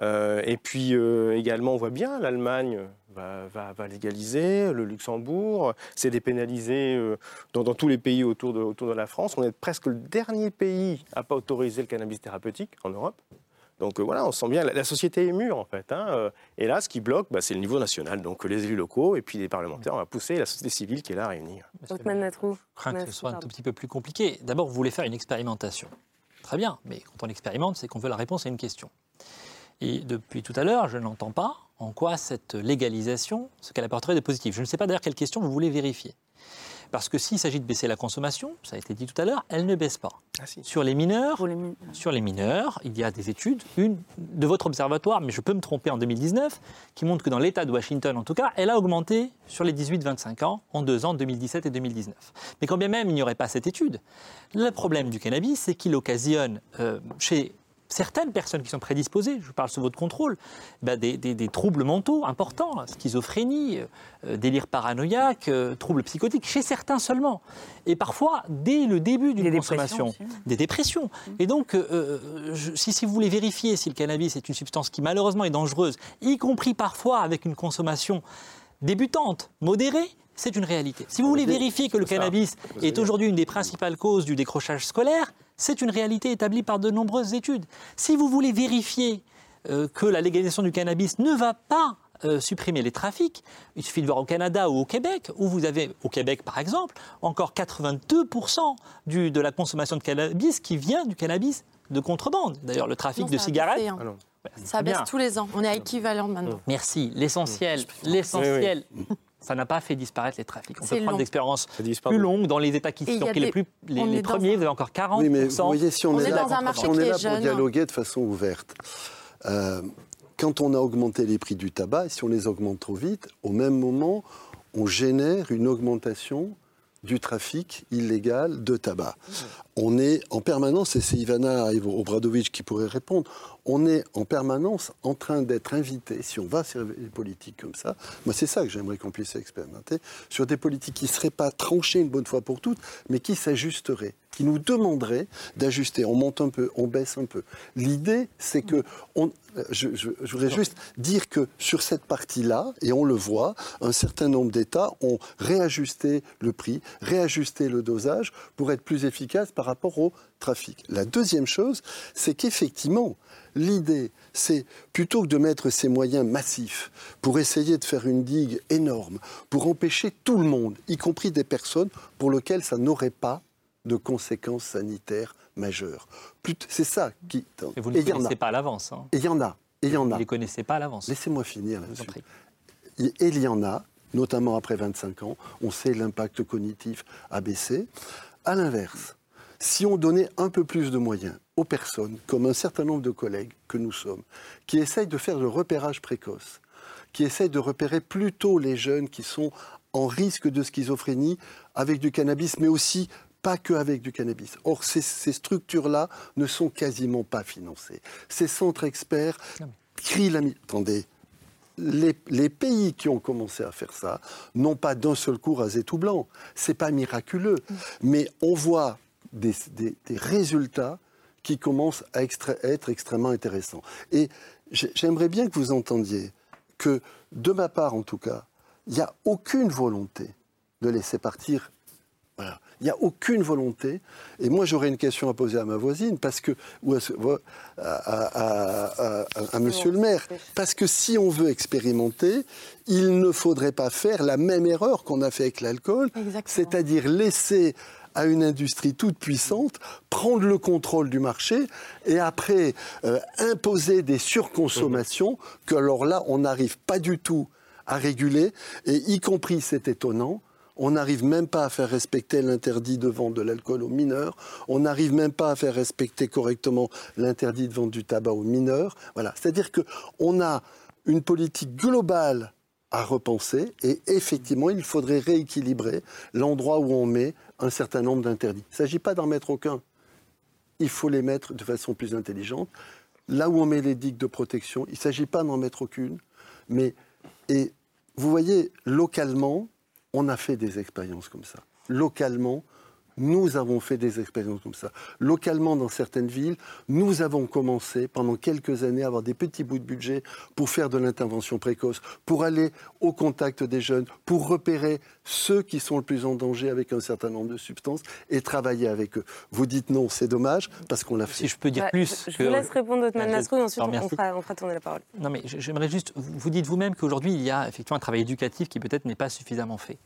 Euh, et puis euh, également, on voit bien, l'Allemagne va, va- va légaliser, le Luxembourg, c'est dépénalisé euh, dans, dans tous les pays autour de, autour de la France. On est presque le dernier pays à pas autoriser le cannabis thérapeutique en Europe. Donc euh, voilà, on sent bien, la, la société est mûre en fait. hein, euh, et là, ce qui bloque, bah, c'est le niveau national. Donc les élus locaux et puis les parlementaires, on va pousser la société civile qui est là réunie. Othman Natrou. Je crains que ce soit un tout petit peu plus compliqué. D'abord, vous voulez faire une expérimentation. Très bien, mais quand on expérimente, c'est qu'on veut la réponse à une question. Et depuis tout à l'heure, je n'entends pas en quoi cette légalisation, ce qu'elle apporterait de positif. Je ne sais pas d'ailleurs quelle question vous voulez vérifier. Parce que s'il s'agit de baisser la consommation, ça a été dit tout à l'heure, elle ne baisse pas. Sur les mineurs, sur les mineurs, il y a des études, une de votre observatoire, mais je peux me tromper en 2019, qui montre que dans l'État de Washington, en tout cas, elle a augmenté sur les 18-25 ans en deux ans, 2017 et 2019. Mais quand bien même il n'y aurait pas cette étude, le problème du cannabis, c'est qu'il occasionne euh, chez certaines personnes qui sont prédisposées, je parle sous votre contrôle, ben, des, des- des troubles mentaux importants, schizophrénie, euh, délire paranoïaque, euh, troubles psychotiques, chez certains seulement. Et parfois, dès le début d'une consommation, oui. des dépressions. Et donc, euh, euh, je- si, si vous voulez vérifier si le cannabis est une substance qui malheureusement est dangereuse, y compris parfois avec une consommation débutante, modérée, c'est une réalité. Si vous voulez vérifier que le cannabis est aujourd'hui une des principales causes du décrochage scolaire, c'est une réalité établie par de nombreuses études. Si vous voulez vérifier euh, que la légalisation du cannabis ne va pas euh, supprimer les trafics, il suffit de voir au Canada ou au Québec, où vous avez, au Québec par exemple, encore 82% du- de la consommation de cannabis qui vient du cannabis de contrebande. D'ailleurs, le trafic Non, de cigarettes. baissé, hein. Ah. Ça baisse bien. tous les ans. On est à équivalent maintenant. Merci. L'essentiel, l'essentiel, ça n'a pas fait disparaître les trafics. On peut prendre long. d'expériences Ça disparaît. plus longues dans les États qui sont les, des- plus, les, premiers, un- vous avez encore 40%. Oui, mais vous voyez, si on, On est, est là, dans un marché si on qui est là pour dialoguer de façon ouverte, euh, quand on a augmenté les prix du tabac, et si on les augmente trop vite, au même moment, on génère une augmentation du trafic illégal de tabac. On est en permanence, et c'est Ivana Obradovic qui pourrait répondre, on est en permanence en train d'être invité, si on va sur les politiques comme ça, moi c'est ça que j'aimerais qu'on puisse expérimenter, sur des politiques qui ne seraient pas tranchées une bonne fois pour toutes, mais qui s'ajusteraient, qui nous demanderaient d'ajuster. On monte un peu, on baisse un peu. L'idée, c'est que, je, voudrais juste dire que sur cette partie-là, et on le voit, un certain nombre d'États ont réajusté le prix, réajusté le dosage pour être plus efficaces par rapport au trafic. La deuxième chose, c'est qu'effectivement, l'idée, c'est plutôt que de mettre ces moyens massifs pour essayer de faire une digue énorme, pour empêcher tout le monde, y compris des personnes pour lesquelles ça n'aurait pas de conséquences sanitaires majeures. C'est ça qui... Et vous ne a. connaissez pas à l'avance. hein. Et il y en a. Et il y en Vous a. ne les connaissez pas à l'avance. Laissez-moi finir vous là-dessus. et il y en a, notamment après 25 ans, on sait l'impact cognitif a baissé. À l'inverse, si on donnait un peu plus de moyens aux personnes, comme un certain nombre de collègues que nous sommes, qui essayent de faire le repérage précoce, qui essayent de repérer plutôt les jeunes qui sont en risque de schizophrénie avec du cannabis, mais aussi pas que avec du cannabis. Or, ces, ces structures-là ne sont quasiment pas financées. Ces centres experts crient la... Attendez, les, les pays qui ont commencé à faire ça n'ont pas d'un seul coup rasé tout blanc. C'est pas miraculeux, mais on voit des, des- des résultats qui commencent à extra- être extrêmement intéressants. Et j'ai- j'aimerais bien que vous entendiez que, de ma part en tout cas, il n'y a aucune volonté de laisser partir voilà. Il n'y a aucune volonté. Et moi, j'aurais une question à poser à ma voisine, parce que, ou à- à monsieur le maire. Parce que si on veut expérimenter, il ne faudrait pas faire la même erreur qu'on a fait avec l'alcool, c'est-à-dire laisser à une industrie toute puissante prendre le contrôle du marché et après euh, imposer des surconsommations que alors là on n'arrive pas du tout à réguler et y compris c'est étonnant on n'arrive même pas à faire respecter l'interdit de vente de l'alcool aux mineurs. On n'arrive même pas à faire respecter correctement l'interdit de vente du tabac aux mineurs. Voilà. C'est-à-dire qu'on a une politique globale à repenser et effectivement, il faudrait rééquilibrer l'endroit où on met un certain nombre d'interdits. Il ne s'agit pas d'en mettre aucun. Il faut les mettre de façon plus intelligente. Là où on met les digues de protection, il ne s'agit pas d'en mettre aucune. Mais, et vous voyez, localement, on a fait des expériences comme ça. Localement, Nous avons fait des expériences comme ça. Localement, dans certaines villes, nous avons commencé pendant quelques années à avoir des petits bouts de budget pour faire de l'intervention précoce, pour aller au contact des jeunes, pour repérer ceux qui sont le plus en danger avec un certain nombre de substances et travailler avec eux. Vous dites non, c'est dommage, parce qu'on l'a fait. Si je peux dire Ouais, plus. Je que- vous laisse répondre, Otman Euh, Nasrou, et ensuite on, fera, on fera tourner la parole. Non, mais j'aimerais juste. Vous vous dites vous-même qu'aujourd'hui, il y a effectivement un travail éducatif qui peut-être n'est pas suffisamment fait.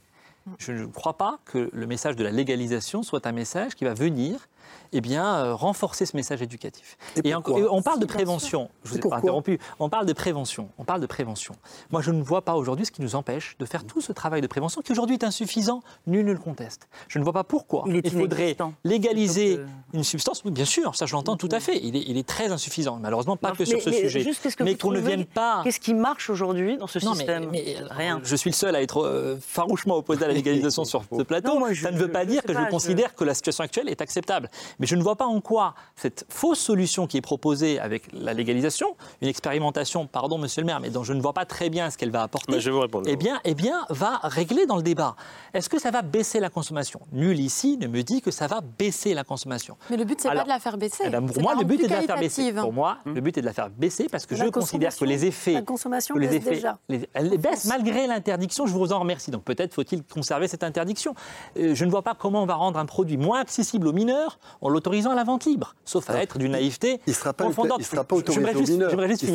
Je ne crois pas que le message de la légalisation soit un message qui va venir eh bien, euh, renforcer ce message éducatif. Et en- pourquoi on parle de prévention. Je vous ai pas interrompu. On parle de prévention. On parle de prévention. Moi, je ne vois pas aujourd'hui ce qui nous empêche de faire tout ce travail de prévention qui aujourd'hui est insuffisant. Nul ne le conteste. Je ne vois pas pourquoi Il faudrait légaliser une substance. Oui, bien sûr, ça je l'entends tout à fait. Il est, il est très insuffisant. Malheureusement, pas que Mais- sur ce mais sujet. juste, que mais qu'on ne vienne pas. Qu'est-ce qui marche aujourd'hui dans ce Non, système mais, Rien. Je suis le seul à être euh, farouchement opposé à la légalisation [laughs] sur ce plateau. Non, moi, je- ça ne veut pas je dire que je pas, je- considère que la situation actuelle est acceptable. Mais je ne vois pas en quoi cette fausse solution qui est proposée avec la légalisation, une expérimentation, pardon monsieur le maire, mais dont je ne vois pas très bien ce qu'elle va apporter, Mais je vais vous répondre. eh bien, eh bien, va régler dans le débat. Est-ce que ça va baisser la consommation? Nul ici ne me dit que ça va baisser la consommation. Mais le but, c'est pas de la faire baisser. Eh ben, pour moi, le but est de la faire baisser. Pour moi, le but est de la faire baisser parce que La je considère que les effets, la consommation les baisse effets, déjà. les- elle les baisse malgré l'interdiction. Je vous en remercie. Donc peut-être faut-il conserver cette interdiction. Euh, je ne vois pas comment on va rendre un produit moins accessible aux mineurs en l'autorisant à la vente libre, sauf à être d'une naïveté Il ne sera pas, confondante. il sera pas autorisé aux mineurs. J'aimerais si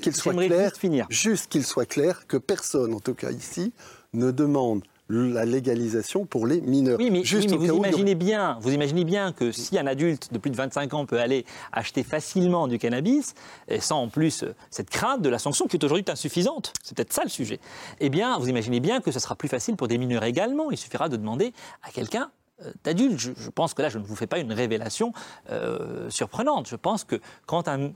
qu'il soit clair, juste finir. juste qu'il soit clair que personne, en tout cas ici, ne demande la légalisation pour les mineurs. Oui, mais, Juste oui, mais au vous imaginez bien, vous imaginez bien que si un adulte de plus de 25 ans peut aller acheter facilement du cannabis, et sans en plus euh, cette crainte de la sanction qui est aujourd'hui insuffisante, c'est peut-être ça le sujet, eh bien, vous imaginez bien que ce sera plus facile pour des mineurs également. Il suffira de demander à quelqu'un euh, d'adulte. Je, je pense que là, je ne vous fais pas une révélation euh, surprenante. Je pense que quand un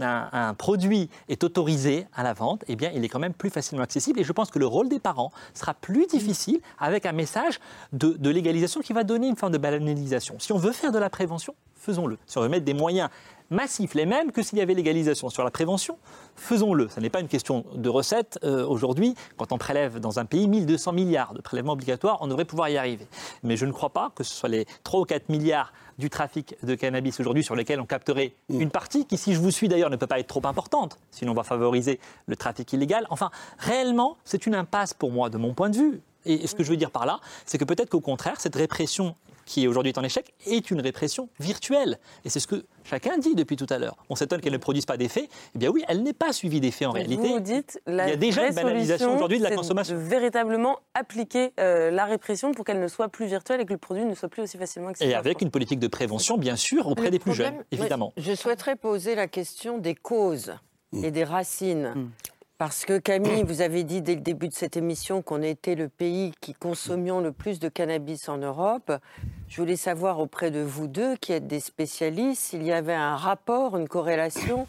un, produit est autorisé à la vente, eh bien, il est quand même plus facilement accessible. Et je pense que le rôle des parents sera plus difficile avec un message de, de légalisation qui va donner une forme de banalisation. Si on veut faire de la prévention, faisons-le. Si on veut mettre des moyens massifs, les mêmes que s'il y avait légalisation sur la prévention, faisons-le. Ce n'est pas une question de recettes. Euh, Aujourd'hui, quand on prélève dans un pays 1200 milliards de prélèvements obligatoires, on devrait pouvoir y arriver. Mais je ne crois pas que ce soit les 3 ou 4 milliards du trafic de cannabis aujourd'hui sur lesquels on capterait une partie qui, si je vous suis d'ailleurs, ne peut pas être trop importante, sinon on va favoriser le trafic illégal. Enfin, réellement, c'est une impasse pour moi, de mon point de vue. Et ce que je veux dire par là, c'est que peut-être qu'au contraire, cette répression qui aujourd'hui est en échec est une répression virtuelle. Et c'est ce que chacun dit depuis tout à l'heure. On s'étonne qu'elle ne produise pas d'effet. Eh bien oui, elle n'est pas suivie d'effet en Donc réalité. Vous dites, la il y a déjà une banalisation aujourd'hui de la consommation. De véritablement appliquer euh, la répression pour qu'elle ne soit plus virtuelle et que le produit ne soit plus aussi facilement accessible. Et avec une politique de prévention, bien sûr, auprès Le des plus problème- jeunes, évidemment. Je souhaiterais poser la question des causes et des racines. Parce que Camille, vous avez dit dès le début de cette émission qu'on était le pays qui consommions le plus de cannabis en Europe. Je voulais savoir auprès de vous deux, qui êtes des spécialistes, s'il y avait un rapport, une corrélation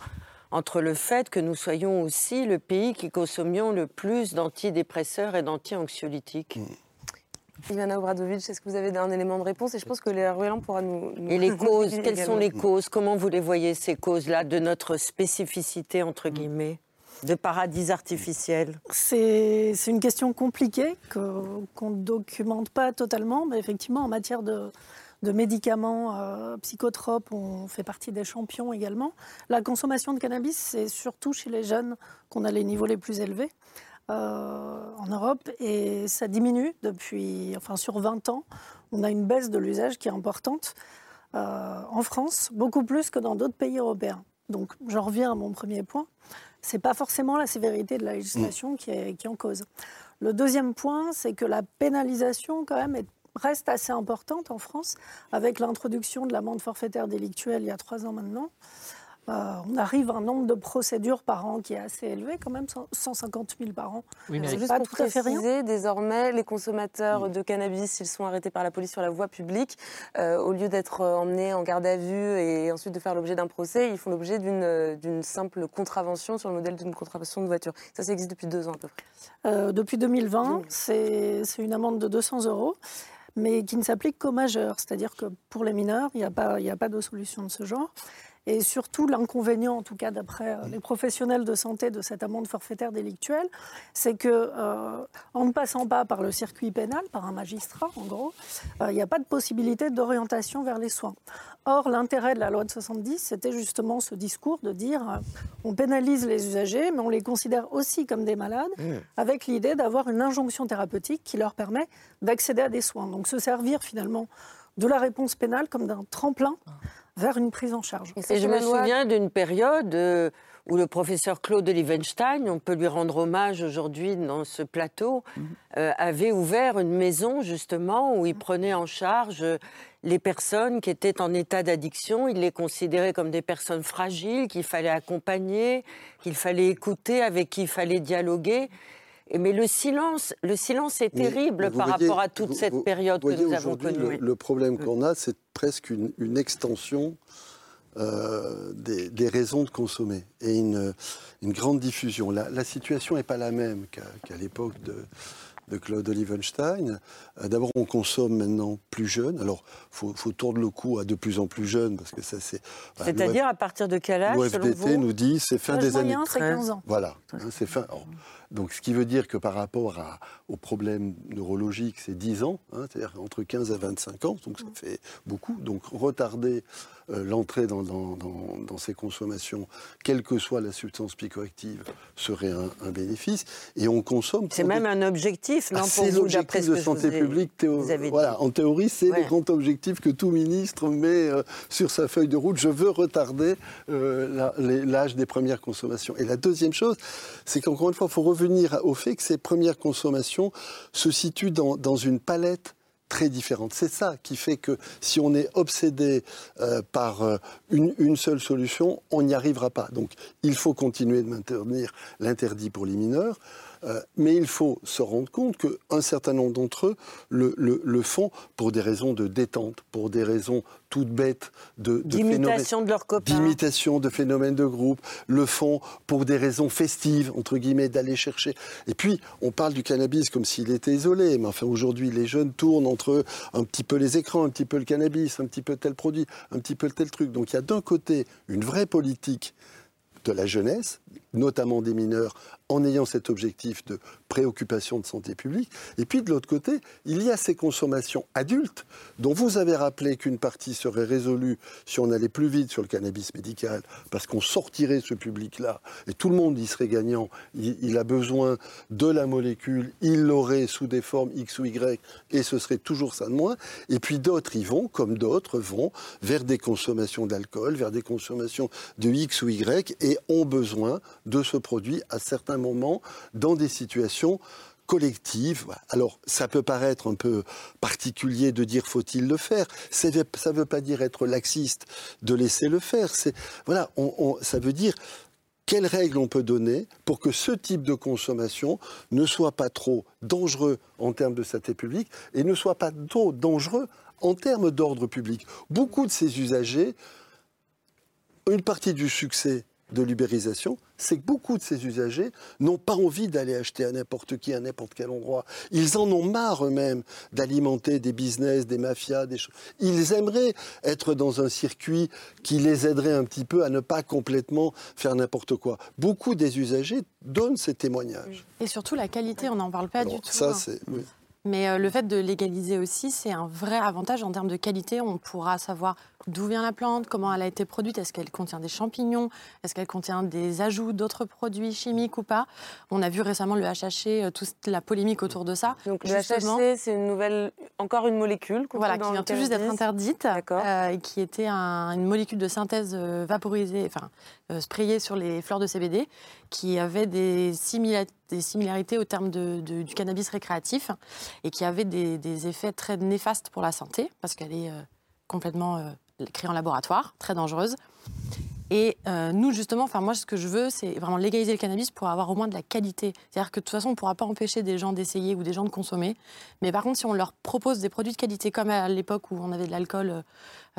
entre le fait que nous soyons aussi le pays qui consommions le plus d'antidépresseurs et d'anti-anxiolytiques. Ivana Obradovic, est-ce que vous avez un élément de réponse? Et je pense que Léa Ruellan pourra nous. nous- Et les [laughs] causes, quelles sont les causes? Comment vous les voyez, ces causes-là, de notre spécificité, entre guillemets, de paradis artificiel C'est une question compliquée qu'on ne documente pas totalement, mais effectivement, en matière de, de médicaments euh, psychotropes, on fait partie des champions également. La consommation de cannabis, c'est surtout chez les jeunes qu'on a les niveaux les plus élevés. euh, en Europe et ça diminue depuis, enfin sur 20 ans, on a une baisse de l'usage qui est importante euh, en France, beaucoup plus que dans d'autres pays européens. Donc j'en reviens à mon premier point, c'est pas forcément la sévérité de la législation qui est, qui est en cause. Le deuxième point, c'est que la pénalisation quand même est- reste assez importante en France, avec l'introduction de l'amende forfaitaire délictuelle il y a trois ans maintenant. Euh, on arrive à un nombre de procédures par an qui est assez élevé, quand même, 100 150 000 par an. Oui, mais C'est juste pas pour tout à fait rien. préciser, désormais, les consommateurs de cannabis, s'ils sont arrêtés par la police sur la voie publique, euh, au lieu d'être euh, emmenés en garde à vue et ensuite de faire l'objet d'un procès, ils font l'objet d'une simple contravention sur le modèle d'une contravention de voiture. Ça, ça existe depuis deux ans à peu près. Euh, depuis 2020, c'est c'est une amende de 200 euros, mais qui ne s'applique qu'aux majeurs. C'est-à-dire que pour les mineurs, il n'y a, pas- il n'y a pas de solution de ce genre. Et surtout, l'inconvénient, en tout cas d'après euh, les professionnels de santé de cette amende forfaitaire délictuelle, c'est que euh, en ne passant pas par le circuit pénal, par un magistrat en gros, euh, il n'y a pas de possibilité d'orientation vers les soins. Or, l'intérêt de la loi de 70, c'était justement ce discours de dire euh, on pénalise les usagers, mais on les considère aussi comme des malades, Mmh. avec l'idée d'avoir une injonction thérapeutique qui leur permet d'accéder à des soins. Donc, se servir finalement de la réponse pénale comme d'un tremplin vers une prise en charge. Et je me souviens d'une période euh, où le professeur Claude Liebenstein, on peut lui rendre hommage aujourd'hui dans ce plateau, euh, avait ouvert une maison justement où il prenait en charge euh, les personnes qui étaient en état d'addiction. Il les considérait comme des personnes fragiles qu'il fallait accompagner, qu'il fallait écouter, avec qui il fallait dialoguer. Et mais le silence, le silence est Mais terrible par voyez- rapport à toute vous- cette vous période que nous avons connue. Le, le problème qu'on a, c'est presque une, une extension euh, des, des raisons de consommer et une, une grande diffusion. La, la situation n'est pas la même qu'à l'époque de, de Claude Olivenstein. Euh, D'abord, on consomme maintenant plus jeune. Alors, il faut, faut tordre le cou à de plus en plus jeune parce que ça, c'est. voilà, C'est-à-dire à partir de quel âge, selon L'OFDT vous? nous dit c'est fin des années moyen, c'est 15 ans. Voilà, hein, c'est fin. alors, donc, ce qui veut dire que par rapport à, aux problèmes neurologiques, c'est 10 ans, hein, c'est-à-dire entre 15 et 25 ans, donc ça fait beaucoup. Donc, retarder euh, l'entrée dans, dans- dans- dans ces consommations, quelle que soit la substance psychoactive, serait un, un bénéfice. Et on consomme. C'est même des- un objectif, non, ah, pour c'est vous, d'après de santé vous publique. théo- vous avez dit. voilà, en théorie, c'est Ouais. le grand objectif que tout ministre met euh, sur sa feuille de route. Je veux retarder euh, l'âge des premières consommations. Et la deuxième chose, c'est qu'encore une fois, il faut revenir au fait que ces premières consommations se situent dans, dans une palette très différente. C'est ça qui fait que si on est obsédé euh, par euh, une, une seule solution, on n'y arrivera pas. Donc il faut continuer de maintenir l'interdit pour les mineurs. Euh, mais il faut se rendre compte qu'un certain nombre d'entre eux le, le- le font pour des raisons de détente, pour des raisons toutes bêtes de, de D'imitation de leurs copains. d'imitation de phénomènes de groupe, le font pour des raisons festives, entre guillemets, d'aller chercher. Et puis, on parle du cannabis comme s'il était isolé, mais enfin, aujourd'hui, les jeunes tournent entre un petit peu les écrans, un petit peu le cannabis, un petit peu tel produit, un petit peu tel truc. Donc, il y a d'un côté une vraie politique de la jeunesse, notamment des mineurs, en ayant cet objectif de préoccupation de santé publique. Et puis de l'autre côté, il y a ces consommations adultes, dont vous avez rappelé qu'une partie serait résolue si on allait plus vite sur le cannabis médical, parce qu'on sortirait ce public-là, et tout le monde y serait gagnant. Il, a besoin de la molécule, il l'aurait sous des formes X ou Y, et ce serait toujours ça de moins. Et puis d'autres y vont, comme d'autres vont, vers des consommations d'alcool, vers des consommations de X ou Y, et ont besoin de ce produit à certains moments dans des situations collectives. Alors, ça peut paraître un peu particulier de dire faut-il le faire. Ça ne veut pas dire être laxiste de laisser le faire. Voilà, ça veut dire quelles règles on peut donner pour que ce type de consommation ne soit pas trop dangereux en termes de santé publique et ne soit pas trop dangereux en termes d'ordre public. Beaucoup de ces usagers, une partie du succès de l'ubérisation, c'est que beaucoup de ces usagers n'ont pas envie d'aller acheter à n'importe qui, à n'importe quel endroit. Ils en ont marre eux-mêmes d'alimenter des business, des mafias, des choses. Ils aimeraient être dans un circuit qui les aiderait un petit peu à ne pas complètement faire n'importe quoi. Beaucoup des usagers donnent ces témoignages. Et surtout la qualité, on n'en parle pas du tout. Ça, hein. c'est... oui. Mais euh, le fait de légaliser aussi, c'est un vrai avantage en termes de qualité. On pourra savoir d'où vient la plante, comment elle a été produite, est-ce qu'elle contient des champignons, est-ce qu'elle contient des ajouts d'autres produits chimiques ou pas? On a vu récemment le HHC, euh, toute la polémique autour de ça. Donc le HHC, c'est une nouvelle, encore une molécule qu'on voilà, qui vient tout juste d'être interdite, euh, et qui était un- une molécule de synthèse euh, vaporisée, enfin euh, sprayée sur les fleurs de CBD, qui avait des, simila- des similarités au terme de- de- du cannabis récréatif et qui avait des, des effets très néfastes pour la santé parce qu'elle est euh, complètement créée en laboratoire, très dangereuse. Et euh, nous, justement, enfin moi, ce que je veux, c'est vraiment légaliser le cannabis pour avoir au moins de la qualité. C'est-à-dire que de toute façon, on ne pourra pas empêcher des gens d'essayer ou des gens de consommer. Mais par contre, si on leur propose des produits de qualité, comme à l'époque où on avait de l'alcool euh,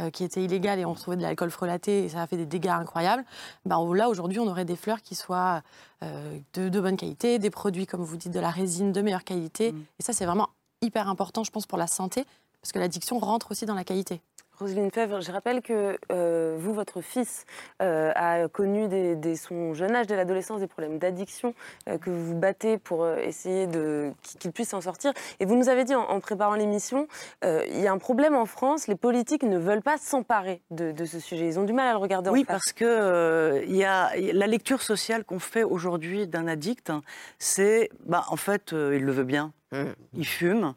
euh, qui était illégal et on trouvait de l'alcool frelaté et ça a fait des dégâts incroyables, ben, là, aujourd'hui, on aurait des fleurs qui soient euh, de, de bonne qualité, des produits, comme vous dites, de la résine de meilleure qualité. Et ça, c'est vraiment hyper important, je pense, pour la santé, parce que l'addiction rentre aussi dans la qualité. Roselyne Fèvre, je rappelle que euh, vous, votre fils, euh, a connu dès, son jeune âge, dès l'adolescence, des problèmes d'addiction, euh, que vous vous battez pour essayer de, qu'il puisse s'en sortir. Et vous nous avez dit en, préparant l'émission, il y a un problème en France, les politiques ne veulent pas s'emparer de, ce sujet. Ils ont du mal à le regarder oui, en face. parce que il y a la lecture sociale qu'on fait aujourd'hui d'un addict, c'est, bah, en fait, il le veut bien, mmh. il fume,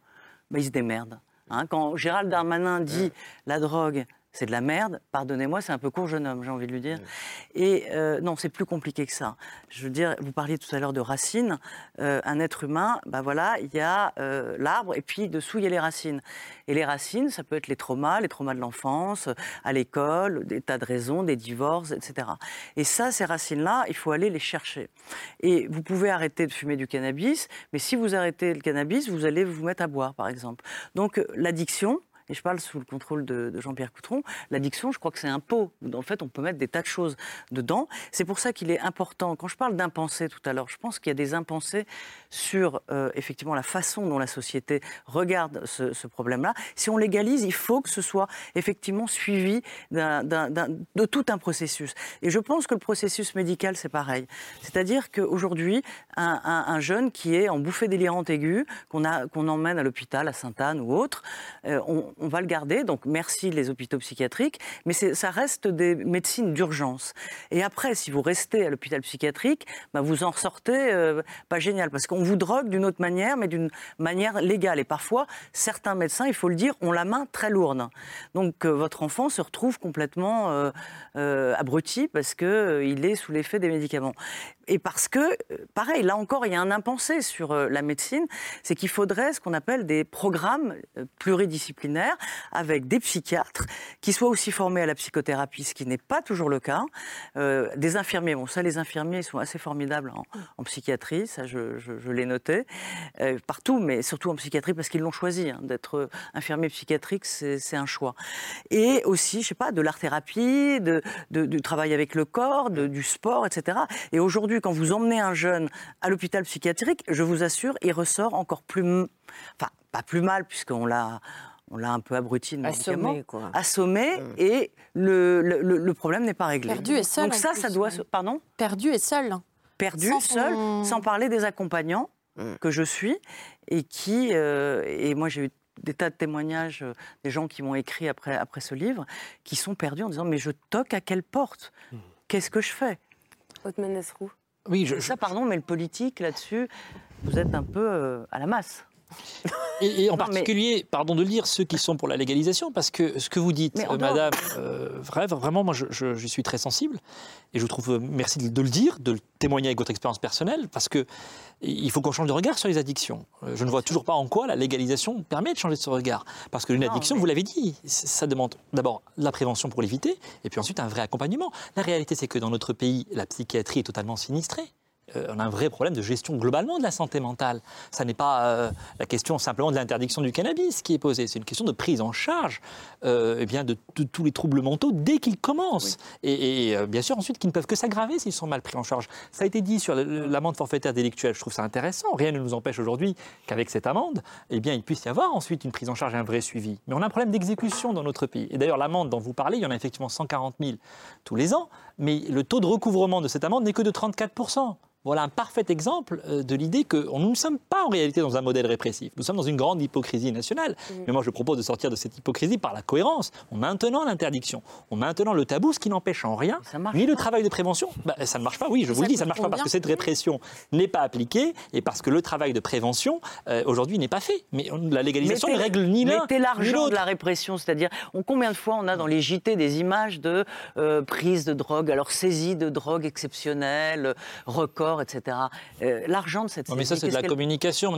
bah, il se démerde. Hein, quand Gérald Darmanin dit la drogue, c'est de la merde, pardonnez-moi, c'est un peu court jeune homme, j'ai envie de lui dire. Et euh, non, c'est plus compliqué que ça. Je veux dire, vous parliez tout à l'heure de racines. Euh, un être humain, ben voilà, il y a euh, l'arbre et puis dessous il y a les racines. Et les racines, ça peut être les traumas, les traumas de l'enfance, à l'école, des tas de raisons, des divorces, etc. Et ça, ces racines-là, il faut aller les chercher. Et vous pouvez arrêter de fumer du cannabis, mais si vous arrêtez le cannabis, vous allez vous mettre à boire, par exemple. Donc l'addiction, et je parle sous le contrôle de, Jean-Pierre Coutron, l'addiction, je crois que c'est un pot où, en fait, on peut mettre des tas de choses dedans. C'est pour ça qu'il est important, quand je parle d'impensés tout à l'heure, je pense qu'il y a des impensés sur, euh, effectivement, la façon dont la société regarde ce, problème-là. Si on légalise, il faut que ce soit, effectivement, suivi de tout un processus. Et je pense que le processus médical, c'est pareil. C'est-à-dire qu'aujourd'hui, un, jeune qui est en bouffée délirante aiguë, qu'on qu'on emmène à l'hôpital, à Sainte-Anne ou autre, euh, on, on va le garder, donc merci les hôpitaux psychiatriques, mais ça reste des médecines d'urgence. Et après, si vous restez à l'hôpital psychiatrique, bah, vous en ressortez euh, pas génial, parce qu'on vous drogue d'une autre manière, mais d'une manière légale. Et parfois, certains médecins, il faut le dire, ont la main très lourde. Donc euh, votre enfant se retrouve complètement euh, abruti parce qu'il est sous l'effet des médicaments et parce que, pareil, là encore, il y a un impensé sur la médecine, c'est qu'il faudrait ce qu'on appelle des programmes euh, avec des psychiatres qui soient aussi formés à la psychothérapie, ce qui n'est pas toujours le cas, des infirmiers. Bon, ça, les infirmiers sont assez formidables en, psychiatrie, ça, je, l'ai noté, partout, mais surtout en psychiatrie parce qu'ils l'ont choisi. Hein, d'être infirmier psychiatrique, c'est un choix. Et aussi, je sais pas, de l'art-thérapie, du travail avec le corps, du sport, etc. Et aujourd'hui, quand vous emmenez un jeune à l'hôpital psychiatrique, je vous assure, il ressort encore plus, enfin pas plus mal puisqu'on l'a on l'a un peu abruti de assommé, quoi. assommé mmh. et le, le, problème n'est pas réglé. Perdu et seul. Donc ça, ça doit. Pardon? Perdu et seul. Perdu, seul, sans parler des accompagnants mmh. que je suis et qui euh, et moi j'ai eu des tas de témoignages euh, des gens qui m'ont écrit après après ce livre qui sont perdus en disant mais je toque à quelle porte? Mmh. Qu'est-ce que je fais? Haute oui, je, ça, pardon, mais le politique, là-dessus, vous êtes un peu euh, à la masse. Et, en particulier, pardon de le dire, ceux qui sont pour la légalisation, parce que ce que vous dites, euh, Madame, euh, vraiment, moi, je, suis très sensible, et je vous trouve, euh, merci de, le dire, de le témoigner avec votre expérience personnelle, parce que il faut qu'on change de regard sur les addictions. Je ne vois toujours pas en quoi la légalisation permet de changer de ce regard, parce que une addiction, vous l'avez dit, ça demande d'abord la prévention pour l'éviter, et puis ensuite un vrai accompagnement. La réalité, c'est que dans notre pays, la psychiatrie est totalement sinistrée. Euh, on a un vrai problème de gestion globalement de la santé mentale. Ça n'est pas euh, la question simplement de l'interdiction du cannabis qui est posée, c'est une question de prise en charge euh, eh bien de, tous les troubles mentaux dès qu'ils commencent. Et, bien sûr ensuite qui ne peuvent que s'aggraver s'ils sont mal pris en charge. Ça a été dit sur l'amende forfaitaire délictuelle, je trouve ça intéressant. Rien ne nous empêche aujourd'hui qu'avec cette amende, eh bien, il puisse y avoir ensuite une prise en charge et un vrai suivi. Mais on a un problème d'exécution dans notre pays. Et d'ailleurs l'amende dont vous parlez, il y en a effectivement 140 000 tous les ans, mais le taux de recouvrement de cette amende n'est que de 34 voilà un parfait exemple euh, de l'idée que nous ne sommes pas en réalité dans un modèle répressif. Nous sommes dans une grande hypocrisie nationale. Mais moi, je propose de sortir de cette hypocrisie par la cohérence, en maintenant l'interdiction, en maintenant le tabou, ce qui n'empêche en rien ni le travail de prévention. Bah, ça ne marche pas, oui, je vous le dis, ça ne marche pas parce que cette répression n'est pas appliquée et parce que le travail de prévention, euh, aujourd'hui, n'est pas fait. Mais la légalisation ne règle ni l'un l'argent de la répression, c'est-à-dire, combien de fois on a dans les JT des images de euh, prise de drogue, alors saisie de drogue exceptionnelle, record etc. Euh, l'argent de cette non, Mais ça, c'est de la communication,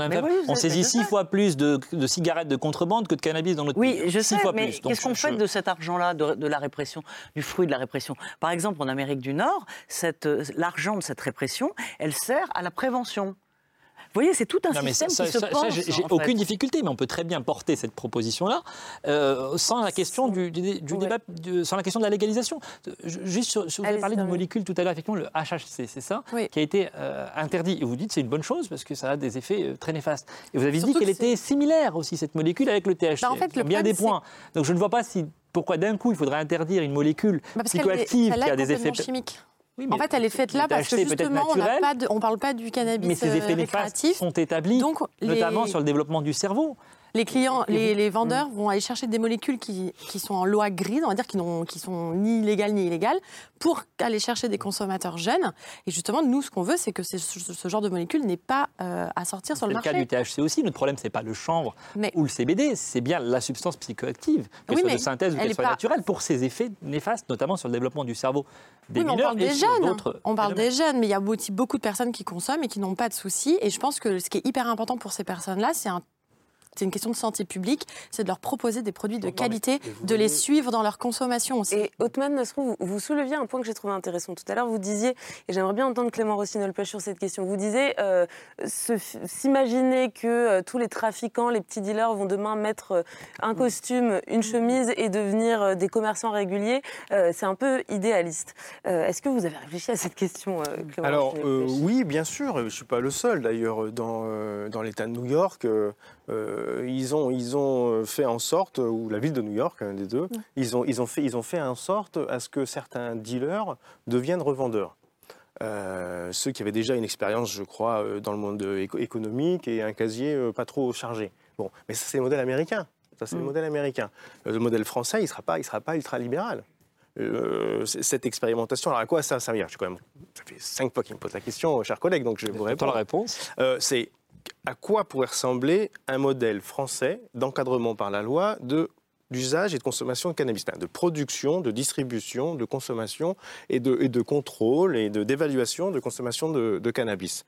on saisit six fois plus de, cigarettes de contrebande que de cannabis dans notre pays. Oui, je sais, mais qu'est-ce qu'on fait de cet argent-là, de, la répression, du fruit de la répression? Par exemple, en Amérique du Nord, euh, l'argent de cette répression, elle sert à la prévention. Voyez, c'est tout un Non, système ça, qui se ça- ça, pense. j'ai fait. aucune difficulté, mais on peut très bien porter cette proposition-là euh, sans la question du, du- du débat, du- sans la question de la légalisation. Ju- Juste, sur, sur- vous avez parlé d'une molécule tout à l'heure, effectivement, le HHC, c'est ça, qui a été euh, interdit. Et vous dites c'est une bonne chose parce que ça a des effets euh, très néfastes. Et vous avez dit qu'elle était similaire aussi cette molécule avec le THC. Bah, en fait, le bien des points. Donc je ne vois pas si pourquoi d'un coup il faudrait interdire une molécule Bah, parce qu'elle est- psychoactive qui a des effets complètement chimique. Oui, en fait, elle est faite là parce que justement, on on parle pas du cannabis mais ces effets euh, néfastes récréatif. sont établis, Donc, les- notamment sur le développement du cerveau. Les clients, les, les vendeurs vont aller chercher des molécules qui, qui sont en loi grise, on va dire, qui, sont ni illégales ni illégales, pour aller chercher des consommateurs jeunes. Et justement, nous, ce qu'on veut, c'est que ce, ce genre de molécule n'ait pas euh, à sortir sur C'est le le cas marché. du THC aussi. Notre problème, c'est pas le chanvre ou le CBD, c'est bien la substance psychoactive, qu'elle Oui, soit de synthèse ou elle qu'elle soit pas- naturelle, pour ses effets néfastes, notamment sur le développement du cerveau des Oui, mais on mineurs parle et des jeunes. d'autres On parle des jeunes, mais il y a aussi beaucoup de personnes qui consomment et qui n'ont pas de soucis. Et je pense que ce qui est hyper important pour ces personnes-là, c'est un c'est une question de santé publique, c'est de leur proposer des produits de qualité, de les suivre dans leur consommation aussi. Et Othman Nasrou, vous, vous souleviez un point que j'ai trouvé intéressant tout à l'heure? Vous disiez, et j'aimerais bien entendre Clément Rossignol-Pêche sur cette question, vous disiez euh, s'imaginer que euh, tous les trafiquants, les petits dealers vont demain mettre euh, un costume, une chemise et devenir euh, des commerçants réguliers, euh, c'est un peu idéaliste. Euh, Est-ce que vous avez réfléchi à cette question, euh, Clément Alors euh, oui, bien sûr, je ne suis pas le seul d'ailleurs dans, euh, dans l'État de New York. Euh, euh, ils, ont, ils ont fait en sorte, ou la ville de New York, un des deux, ils, ont, ils, ont fait, ils ont fait en sorte à ce que certains dealers deviennent revendeurs. Euh, ceux qui avaient déjà une expérience, je crois, euh, dans le monde euh, éco- économique et un casier euh, pas trop chargé. Bon, mais ça c'est le modèle américain. Ça c'est le modèle américain. Euh, Le modèle français, il ne sera pas, il sera pas ultra libéral. Euh, c- cette expérimentation, alors à quoi ça servir Je suis quand même, ça fait cinq fois qu'il me pose la question, chers collègues, donc je vais vous répondre. la réponse? Euh, c'est à quoi pourrait ressembler un modèle français d'encadrement par la loi de d'usage et de consommation de cannabis, de production, de distribution, de consommation et de, et de contrôle et d'évaluation de, consommation de, de cannabis.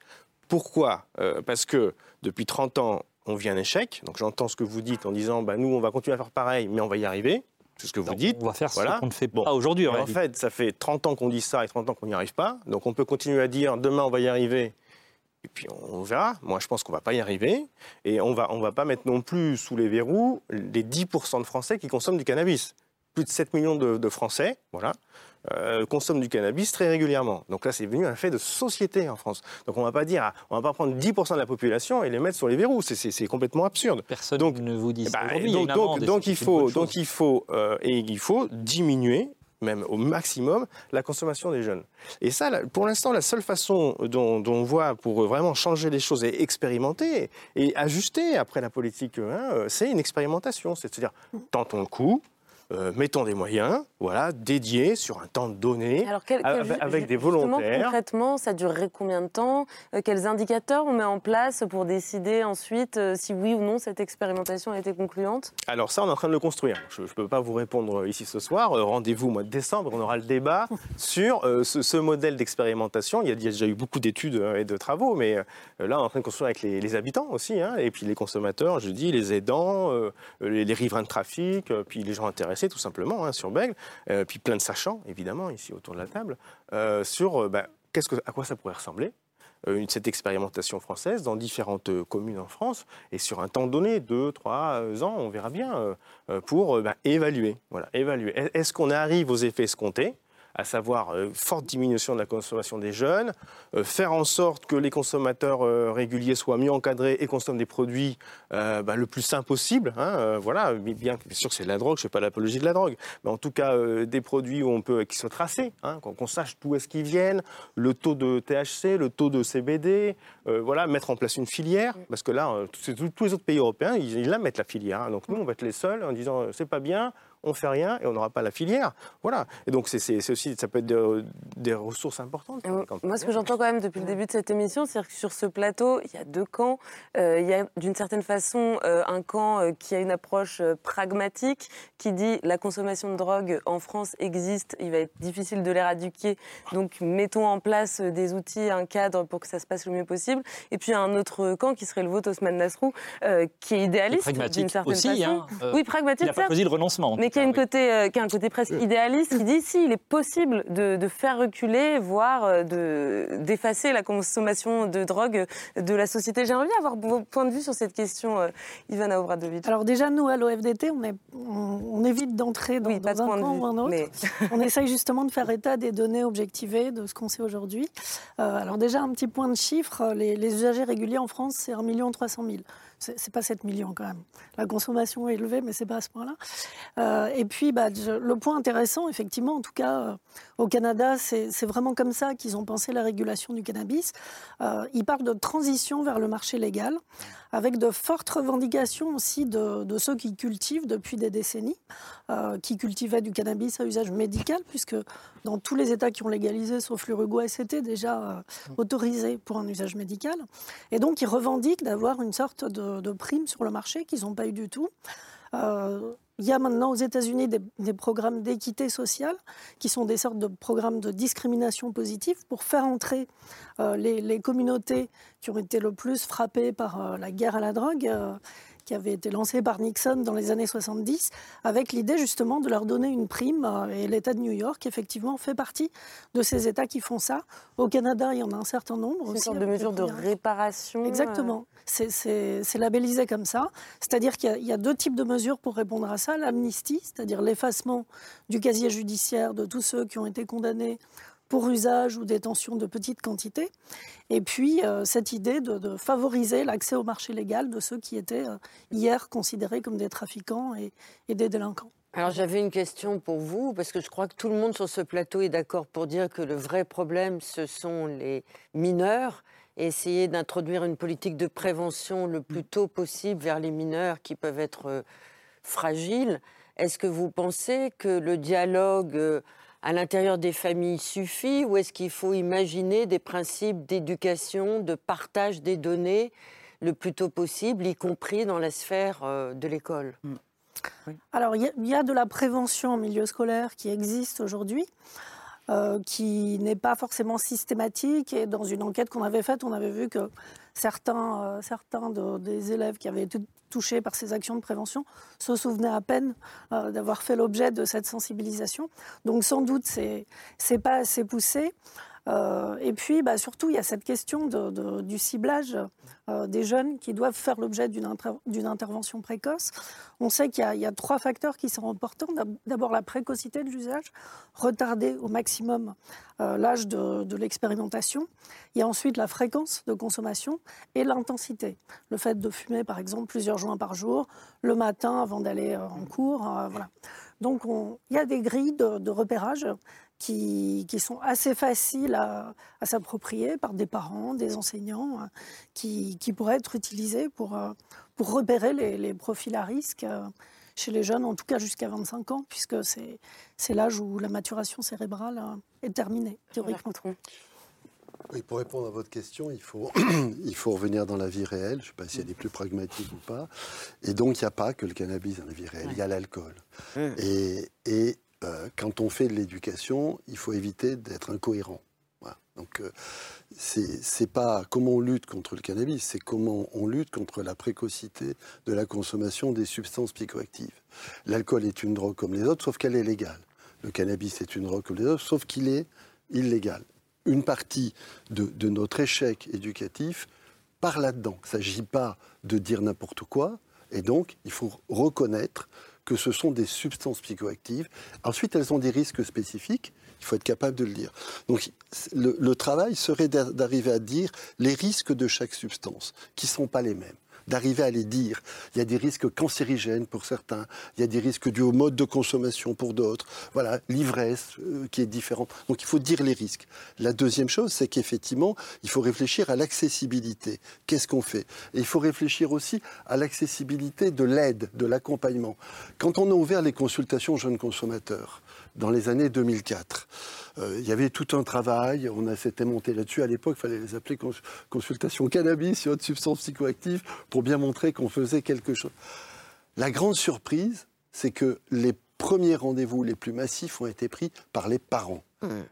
Pourquoi? Euh, Parce que depuis 30 ans, on vit un échec. Donc j'entends ce que vous dites en disant, bah, nous, on va continuer à faire pareil, mais on va y arriver. C'est ce que vous dites. On va faire ce Voilà. qu'on ne fait Bon. pas aujourd'hui. en fait, ça fait 30 ans qu'on dit ça et 30 ans qu'on n'y arrive pas. Donc on peut continuer à dire demain on va y arriver. Et puis on verra. Moi, je pense qu'on va pas y arriver. Et on va, on va pas mettre non plus sous les verrous les 10% de Français qui consomment du cannabis. Plus de 7 millions de, de Français, voilà, euh, consomment du cannabis très régulièrement. Donc là, c'est devenu un fait de société en France. Donc on va pas dire, on va pas prendre 10% de la population et les mettre sur les verrous. C'est- complètement absurde. Personne donc, ne vous dit ça bah, donc, donc, il faut, donc il faut, euh, et il faut diminuer même au maximum la consommation des jeunes. Et ça, pour l'instant, la seule façon dont, dont on voit pour vraiment changer les choses et expérimenter et ajuster après la politique, hein, euh, c'est une expérimentation. C'est-à-dire, tentons le coup. Euh, mettons des moyens, voilà, dédiés sur un temps donné, Alors, quel- quel- avec, avec des volontaires. Concrètement, ça durerait combien de temps Euh, Quels indicateurs on met en place pour décider ensuite euh, si oui ou non cette expérimentation a été concluante? Alors ça, on est en train de le construire. Je ne peux pas vous répondre ici ce soir. Rendez-vous au mois de décembre, on aura le débat [laughs] sur ce, ce modèle d'expérimentation. Il, y a- il y a déjà eu beaucoup d'études et de travaux, mais là, on est en train de construire avec les, les habitants aussi, hein, et puis les consommateurs, je dis, les aidants, les, les riverains de trafic, puis les gens intéressés tout simplement hein, sur Bègle, euh, puis plein de sachants, évidemment, ici autour de la table, euh, sur euh, bah, qu'est-ce que, à quoi ça pourrait ressembler cette expérimentation française dans différentes communes en France et sur un temps donné, deux, trois euh, ans, on verra bien, pour bah, évaluer. Voilà, évaluer. Est- Est-ce qu'on arrive aux effets escomptés? À savoir euh, forte diminution de la consommation des jeunes, euh, faire en sorte que les consommateurs euh, réguliers soient mieux encadrés et consomment des produits euh, bah, le plus sain possible. hein, voilà, bien bien sûr que c'est de la drogue, je ne fais pas l'apologie de la drogue, mais en tout cas des produits où on peut, qui sont tracés, hein, qu'on sache d'où est-ce qu'ils viennent, le taux de THC, le taux de CBD, voilà, mettre en place une filière, parce que là, tous les autres pays européens, ils, ils la mettent la filière. hein. donc nous, on va être les seuls en disant c'est pas bien, on fait rien et on n'aura pas la filière. Voilà. Et donc c'est aussi, ça peut être des, des ressources importantes. quand- Moi, ce que j'entends quand même depuis le début de cette émission, c'est que sur ce plateau, il y a deux camps. Euh, il y a d'une certaine façon euh, un camp euh, qui a une approche euh, pragmatique, qui dit la consommation de drogue en France existe, il va être difficile de l'éradiquer, donc mettons en place euh, des outils, un cadre pour que ça se passe le mieux possible. Et puis un autre camp qui serait le vote Osman Nasrou, euh, qui est idéaliste d'une pragmatique certaine aussi, façon. hein, euh, oui, pragmatique. il n'a pas choisi le renoncement, Mais qui a, une côté, euh, qui a un côté presque idéaliste, qui dit si il est possible de, de faire reculer, voire euh, de, d'effacer la consommation de drogue de la société. J'aimerais bien avoir vos points de vue sur cette question, euh, Ivana Obradovic. Alors déjà, nous, à l'OFDT, on, est, on, on évite d'entrer dans, Oui, dans de un point de camp vue, ou un autre. mais- [laughs] on essaye justement de faire état des données objectivées de ce qu'on sait aujourd'hui. Euh, alors déjà, un petit point de chiffre, les, les usagers réguliers en France, c'est 1 300 000. C'est pas 7 millions quand même. La consommation est élevée, mais c'est pas à ce point-là. Euh, et puis, bah, le point intéressant, effectivement, en tout cas, euh, au Canada, c'est vraiment comme ça qu'ils ont pensé la régulation du cannabis. Euh, ils parlent de transition vers le marché légal, avec de fortes revendications aussi de, de ceux qui cultivent depuis des décennies, qui cultivaient du cannabis à usage médical, puisque dans tous les États qui ont légalisé, sauf l'Uruguay, c'était déjà autorisé pour un usage médical. Et donc, ils revendiquent d'avoir une sorte de, de prime sur le marché qu'ils n'ont pas eu du tout. Euh, il y a maintenant aux États-Unis des, programmes d'équité sociale qui sont des sortes de programmes de discrimination positive pour faire entrer euh, les, les communautés qui ont été le plus frappées par euh, la guerre à la drogue. Qui avait été lancée par Nixon dans les années 70, avec l'idée justement de leur donner une prime. euh, Et l'État de New York, effectivement, fait partie de ces États qui font ça. Au Canada, il y en a un certain nombre. C'est une sorte de mesure de réparation. euh, Exactement. C'est- labellisé comme ça. C'est-à-dire qu'il y y, a deux types de mesures pour répondre à ça. L'amnistie, c'est-à-dire l'effacement du casier judiciaire de tous ceux qui ont été condamnés pour usage ou détention de petites quantités. Et puis, euh, cette idée de, favoriser l'accès au marché légal de ceux qui étaient euh, hier considérés comme des trafiquants et, et des délinquants. Alors j'avais une question pour vous, parce que je crois que tout le monde sur ce plateau est d'accord pour dire que le vrai problème, ce sont les mineurs, et essayer d'introduire une politique de prévention le plus tôt possible vers les mineurs qui peuvent être euh, fragiles. Est-ce que vous pensez que le dialogue à l'intérieur des familles suffit, ou est-ce qu'il faut imaginer des principes d'éducation, de partage des données le plus tôt possible, y compris dans la sphère euh, de l'école? Alors, il y a- il y, a de la prévention en milieu scolaire qui existe aujourd'hui, euh, qui n'est pas forcément systématique. Et dans une enquête qu'on avait faite, on avait vu que certains, euh, certains de- des élèves qui avaient été touchés par ces actions de prévention se souvenaient à peine euh, d'avoir fait l'objet de cette sensibilisation. Donc, sans doute, c'est pas assez poussé. Euh, et puis, bah, surtout, il y a cette question du ciblage euh, des jeunes qui doivent faire l'objet d'une inter- d'une intervention précoce. On sait qu'il y, a- trois facteurs qui sont importants. D'ab- D'abord, la précocité de l'usage, retarder au maximum euh, l'âge de, l'expérimentation. Il y a ensuite la fréquence de consommation et l'intensité. Le fait de fumer, par exemple, plusieurs joints par jour, le matin avant d'aller en cours. voilà. Donc, on- il y a des grilles de repérage qui, qui sont assez faciles à, à s'approprier par des parents, des enseignants, euh, qui, qui pourraient être utilisées pour, euh, pour repérer les, les profils à risque euh, chez les jeunes, en tout cas jusqu'à 25 ans, puisque c'est l'âge où la maturation cérébrale est terminée, théoriquement. Oui, pour répondre à votre question, il faut, [coughs] il faut revenir dans la vie réelle. Je ne sais pas si elle est plus pragmatique ou pas. Et donc, il n'y a pas que le cannabis dans la vie réelle, il y a l'alcool. Et, et, euh, quand on fait de l'éducation, il faut éviter d'être incohérent. Voilà. Donc, euh, c'est pas comment on lutte contre le cannabis, c'est comment on lutte contre la précocité de la consommation des substances psychoactives. L'alcool est une drogue comme les autres, sauf qu'elle est légale. Le cannabis est une drogue comme les autres, sauf qu'il est illégal. Une partie de, de notre échec éducatif part là-dedans. Il ne s'agit pas de dire n'importe quoi, et donc il faut reconnaître que ce sont des substances psychoactives. Ensuite, elles ont des risques spécifiques. Il faut être capable de le dire. Donc, le, travail serait d'a- d'arriver à dire les risques de chaque substance, qui ne sont pas les mêmes. D'arriver à les dire. Il y a des risques cancérigènes pour certains, il y a des risques dus au mode de consommation pour d'autres. Voilà, l'ivresse euh, qui est différente. Donc, il faut dire les risques. La deuxième chose, c'est qu'effectivement, il faut réfléchir à l'accessibilité. Qu'est-ce qu'on fait? Et il faut réfléchir aussi à l'accessibilité de l'aide, de l'accompagnement. Quand on a ouvert les consultations jeunes consommateurs, dans les années 2004. Euh, il y avait tout un travail, on s'était monté là-dessus. À l'époque, il fallait les appeler cons- consultations cannabis et autres substances psychoactives pour bien montrer qu'on faisait quelque chose. La grande surprise, c'est que les premiers rendez-vous les plus massifs ont été pris par les parents.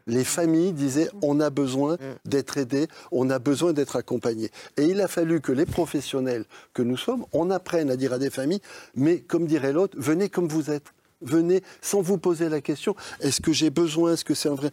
Les familles disaient on a besoin d'être aidés, on a besoin d'être accompagnés. Et il a fallu que les professionnels que nous sommes, on apprenne à dire à des familles, mais comme dirait l'autre, venez comme vous êtes. Venez sans vous poser la question est-ce que j'ai besoin Est-ce que c'est un vrai?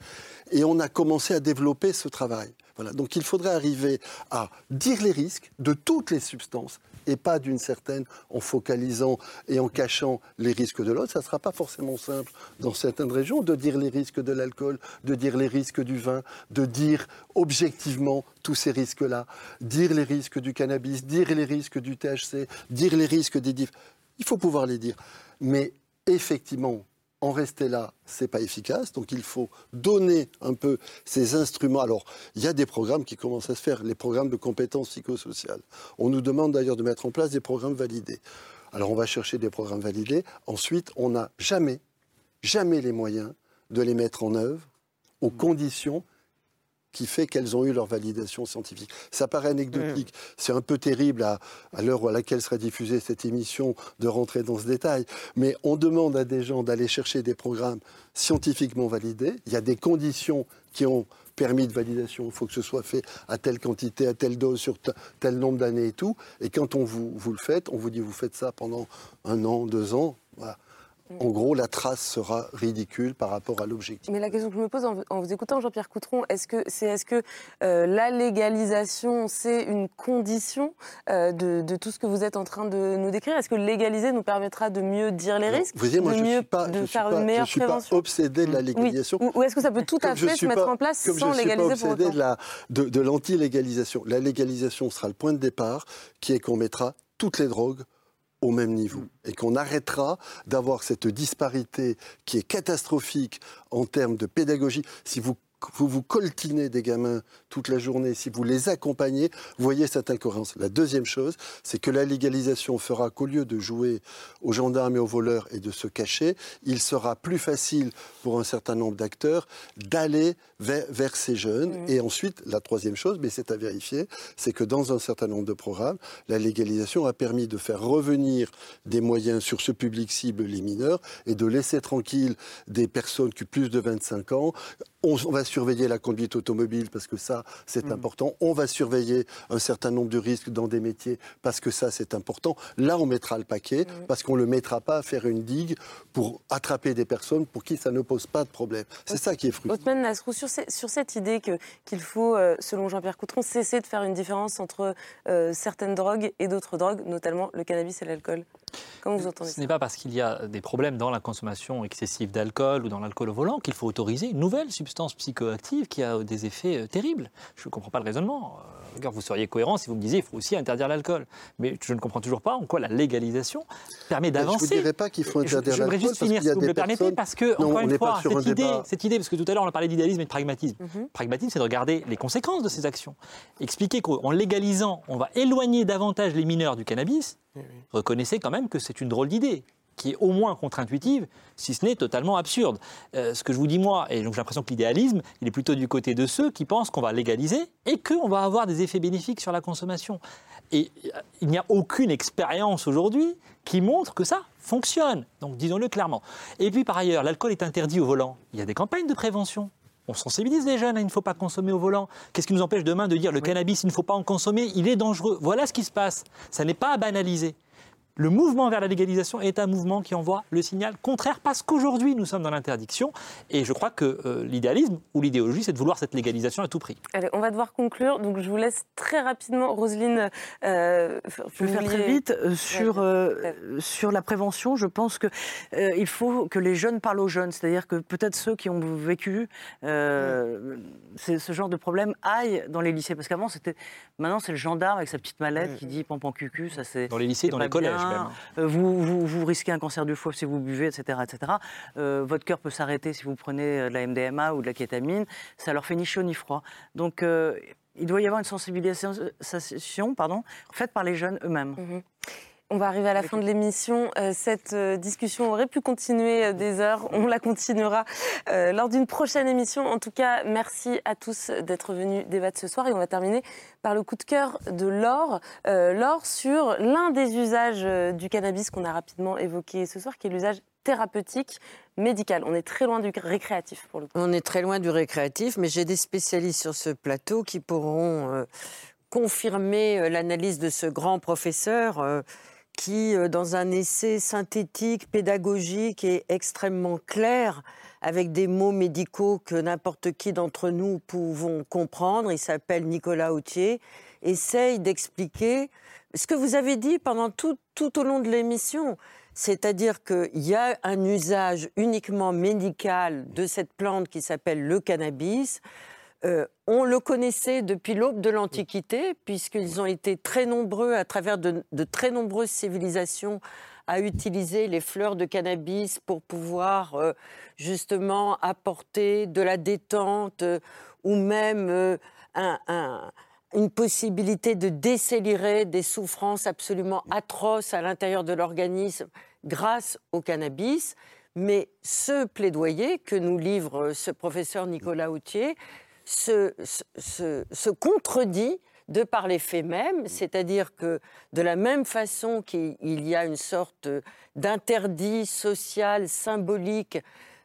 Et on a commencé à développer ce travail. Voilà. Donc il faudrait arriver à dire les risques de toutes les substances et pas d'une certaine en focalisant et en cachant les risques de l'autre. Ça ne sera pas forcément simple dans certaines régions de dire les risques de l'alcool, de dire les risques du vin, de dire objectivement tous ces risques-là, dire les risques du cannabis, dire les risques du THC, dire les risques des... Il faut pouvoir les dire. Mais effectivement, en rester là, c'est pas efficace. Donc il faut donner un peu ces instruments. Alors, il y a des programmes qui commencent à se faire, les programmes de compétences psychosociales. On nous demande d'ailleurs de mettre en place des programmes validés. Alors on va chercher des programmes validés. Ensuite, on n'a jamais, jamais les moyens de les mettre en œuvre aux conditions qui fait qu'elles ont eu leur validation scientifique. Ça paraît anecdotique, c'est un peu terrible à, à l'heure à laquelle serait diffusée cette émission de rentrer dans ce détail, mais on demande à des gens d'aller chercher des programmes scientifiquement validés. Il y a des conditions qui ont permis de validation, il faut que ce soit fait à telle quantité, à telle dose, sur tel nombre d'années et tout. Et quand on vous, vous le faites, on vous dit vous faites ça pendant un an, deux ans. Voilà. En gros, la trace sera ridicule par rapport à l'objectif. Mais la question que je me pose en, vous écoutant, Jean-Pierre Coutron, est-ce que, c'est, est-ce que euh, la légalisation, c'est une condition euh, de, de, tout ce que vous êtes en train de nous décrire? Est-ce que légaliser nous permettra de mieux dire les risques Vous voyez, moi, de je mieux, suis pas, de je faire suis pas, une meilleure je suis prévention? pas obsédé de la légalisation. Oui. Ou, ou, est-ce que ça peut tout à fait se mettre pas, en place comme sans je suis légaliser pas pour autant? de, la, de, de l'anti-légalisation. La légalisation sera le point de départ, qui est qu'on mettra toutes les drogues au même niveau et qu'on arrêtera d'avoir cette disparité qui est catastrophique en termes de pédagogie. Si vous vous vous coltinez des gamins toute la journée, si vous les accompagnez, vous voyez cette incohérence. La deuxième chose, c'est que la légalisation fera qu'au lieu de jouer aux gendarmes et aux voleurs et de se cacher, il sera plus facile pour un certain nombre d'acteurs d'aller vers, vers, ces jeunes. Mmh. Et ensuite, la troisième chose, mais c'est à vérifier, c'est que dans un certain nombre de programmes, la légalisation a permis de faire revenir des moyens sur ce public cible, les mineurs, et de laisser tranquille des personnes qui ont plus de 25 ans. On va surveiller la conduite automobile parce que ça, c'est mmh. important. On va surveiller un certain nombre de risques dans des métiers parce que ça, c'est important. Là, on mettra le paquet mmh. parce qu'on ne le mettra pas à faire une digue pour attraper des personnes pour qui ça ne pose pas de problème. C'est ça qui est frustrant. Othman Nasrou, sur, ces, sur, cette idée qu'il qu faut, euh, selon Jean-Pierre Coutron, cesser de faire une différence entre euh, certaines drogues et d'autres drogues, notamment le cannabis et l'alcool. Comment vous entendez Ce n'est pas parce qu'il y a des problèmes dans la consommation excessive d'alcool ou dans l'alcool au volant qu'il faut autoriser une nouvelle substance psychoactive qui a des effets terribles. Je ne comprends pas le raisonnement. Vous seriez cohérent si vous me disiez qu'il faut aussi interdire l'alcool. Mais je ne comprends toujours pas en quoi la légalisation permet d'avancer. Je ne dirais pas qu'il faut interdire l'alcool. Je voudrais juste finir, si vous me le permettez, parce que, non, encore une fois, cette idée, cette idée, parce que tout à l'heure on parlait d'idéalisme et de pragmatisme. Mm Mhm. -hmm. Pragmatisme, c'est de regarder les conséquences de ces actions. Expliquer qu'en légalisant, on va éloigner davantage les mineurs du cannabis. Oui, oui. Reconnaissez quand même que c'est une drôle d'idée qui est au moins contre-intuitive, si ce n'est totalement absurde. Euh, ce que je vous dis moi, et donc j'ai l'impression que l'idéalisme, il est plutôt du côté de ceux qui pensent qu'on va légaliser et qu'on va avoir des effets bénéfiques sur la consommation. Et il n'y a aucune expérience aujourd'hui qui montre que ça fonctionne. Donc disons-le clairement. Et puis par ailleurs, l'alcool est interdit au volant. Il y a des campagnes de prévention. On sensibilise les jeunes à il ne faut pas consommer au volant. Qu'est-ce qui nous empêche demain de dire le oui. cannabis, il ne faut pas en consommer, il est dangereux. Voilà ce qui se passe. Ça n'est pas à banaliser. Le mouvement vers la légalisation est un mouvement qui envoie le signal contraire parce qu'aujourd'hui nous sommes dans l'interdiction et je crois que euh, l'idéalisme ou l'idéologie c'est de vouloir cette légalisation à tout prix. Allez, on va devoir conclure donc je vous laisse très rapidement Roselyne. Euh, je vais faire très vite euh, sur la prévention. Je pense que euh, il faut que les jeunes parlent aux jeunes, c'est-à-dire que peut-être ceux qui ont vécu euh, oui. ce genre de problème aillent dans les lycées parce qu'avant c'était maintenant c'est le gendarme avec sa petite mallette oui. qui dit pampan cucu ça c'est dans les lycées dans les collèges. Même. Euh, vous, vous, vous, risquez un cancer du foie si vous buvez, etc. etc. Euh, votre cœur peut s'arrêter si vous prenez de la MDMA ou de la kétamine. Ça leur fait ni chaud ni froid. Donc, euh, il doit y avoir une sensibilisation pardon, faite par les jeunes eux-mêmes. Mm -hmm. On va arriver à la fin de l'émission. Euh, cette euh, discussion aurait pu continuer euh, des heures. On la continuera lors d'une prochaine émission. En tout cas, merci à tous d'être venus débattre ce soir. Et on va terminer par le coup de cœur de Laure. Laure sur l'un des usages du cannabis qu'on a rapidement évoqué ce soir, qui est l'usage thérapeutique médical. On est très loin du récréatif pour le coup. On est très loin du récréatif, mais j'ai des spécialistes sur ce plateau qui pourront confirmer l'analyse de ce grand professeur qui, euh, dans un essai synthétique, pédagogique et extrêmement clair, avec des mots médicaux que n'importe qui d'entre nous pouvons comprendre, il s'appelle Nicolas Autier, essaye d'expliquer ce que vous avez dit tout au long de l'émission. C'est-à-dire qu'il y a un usage uniquement médical de cette plante qui s'appelle le cannabis. Euh, on le connaissait depuis l'aube de l'Antiquité, puisqu'ils ont été très nombreux, à travers de, très nombreuses civilisations, à utiliser les fleurs de cannabis pour pouvoir euh, justement apporter de la détente euh, ou même une possibilité de décélérer des souffrances absolument atroces à l'intérieur de l'organisme grâce au cannabis. Mais ce plaidoyer que nous livre ce professeur Nicolas Autier, se, contredit de par les faits mêmes, c'est-à-dire que de la même façon qu'il y a une sorte d'interdit social, symbolique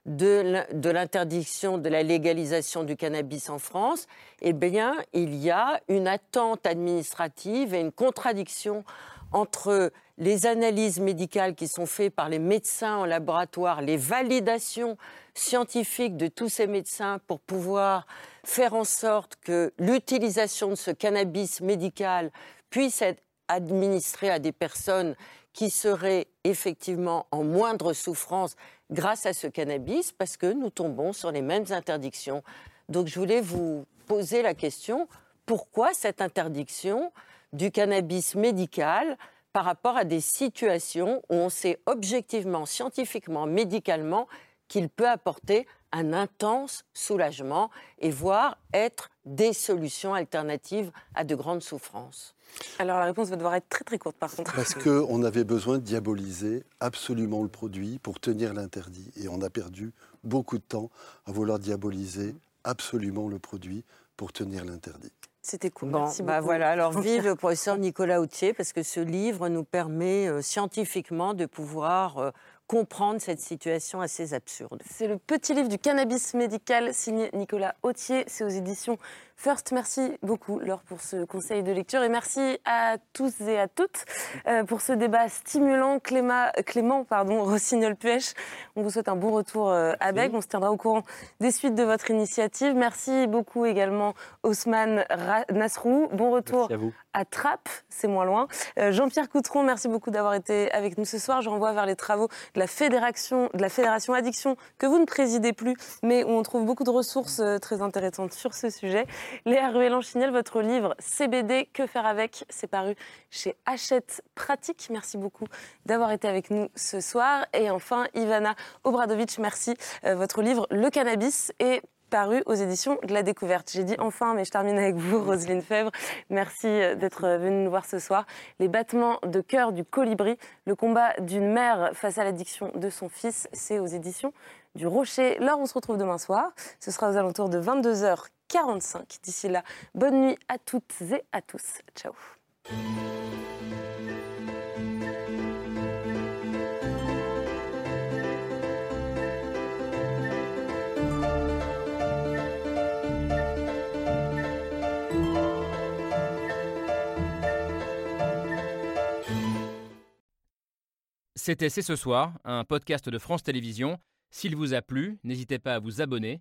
de l'interdiction de la légalisation du cannabis en France, eh bien, il y a une attente administrative et une contradiction entre les analyses médicales qui sont faites par les médecins en laboratoire, les validations scientifiques de tous ces médecins pour pouvoir faire en sorte que l'utilisation de ce cannabis médical puisse être administrée à des personnes qui seraient effectivement en moindre souffrance grâce à ce cannabis, parce que nous tombons sur les mêmes interdictions. Donc je voulais vous poser la question, pourquoi cette interdiction du cannabis médical par rapport à des situations où on sait objectivement, scientifiquement, médicalement qu'il peut apporter un intense soulagement et voire être des solutions alternatives à de grandes souffrances Alors la réponse va devoir être très très courte par contre. Parce qu'on avait besoin de diaboliser absolument le produit pour tenir l'interdit. Et on a perdu beaucoup de temps à vouloir diaboliser absolument le produit pour tenir l'interdit. C'était cool. Bon, Merci bah voilà. Alors [laughs] vive le professeur Nicolas Autier parce que ce livre nous permet euh, scientifiquement de pouvoir euh, comprendre cette situation assez absurde. C'est le petit livre du cannabis médical signé Nicolas Autier. C'est aux éditions First. Merci beaucoup, Laure, pour ce conseil de lecture. Et merci à tous et à toutes euh, pour ce débat stimulant. Clément, Clément pardon, Rossignol-Puech, on vous souhaite un bon retour euh, à Bègue. On se tiendra au courant des suites de votre initiative. Merci beaucoup également, Osman Nasrou. Bon retour à, vous. à Trappes, c'est moins loin. Euh, Jean-Pierre Coutron, merci beaucoup d'avoir été avec nous ce soir. Je renvoie vers les travaux de la Fédération, de la Fédération Addiction que vous ne présidez plus, mais où on trouve beaucoup de ressources très intéressantes sur ce sujet. Léa Ruelan-Chignel, votre livre CBD, Que faire avec C'est paru chez Hachette Pratique. Merci beaucoup d'avoir été avec nous ce soir. Et enfin, Ivana Obradovic, merci. Euh, votre livre Le cannabis est paru aux éditions de la découverte. J'ai dit enfin, mais je termine avec vous, Roselyne Fèvre. Merci euh, d'être venue nous voir ce soir. Les battements de cœur du colibri, le combat d'une mère face à l'addiction de son fils, c'est aux éditions du Rocher. Là, on se retrouve demain soir. Ce sera aux alentours de 22h45. D'ici là, bonne nuit à toutes et à tous. Ciao. C'était C'est ce soir, un podcast de France Télévisions. S'il vous a plu, n'hésitez pas à vous abonner.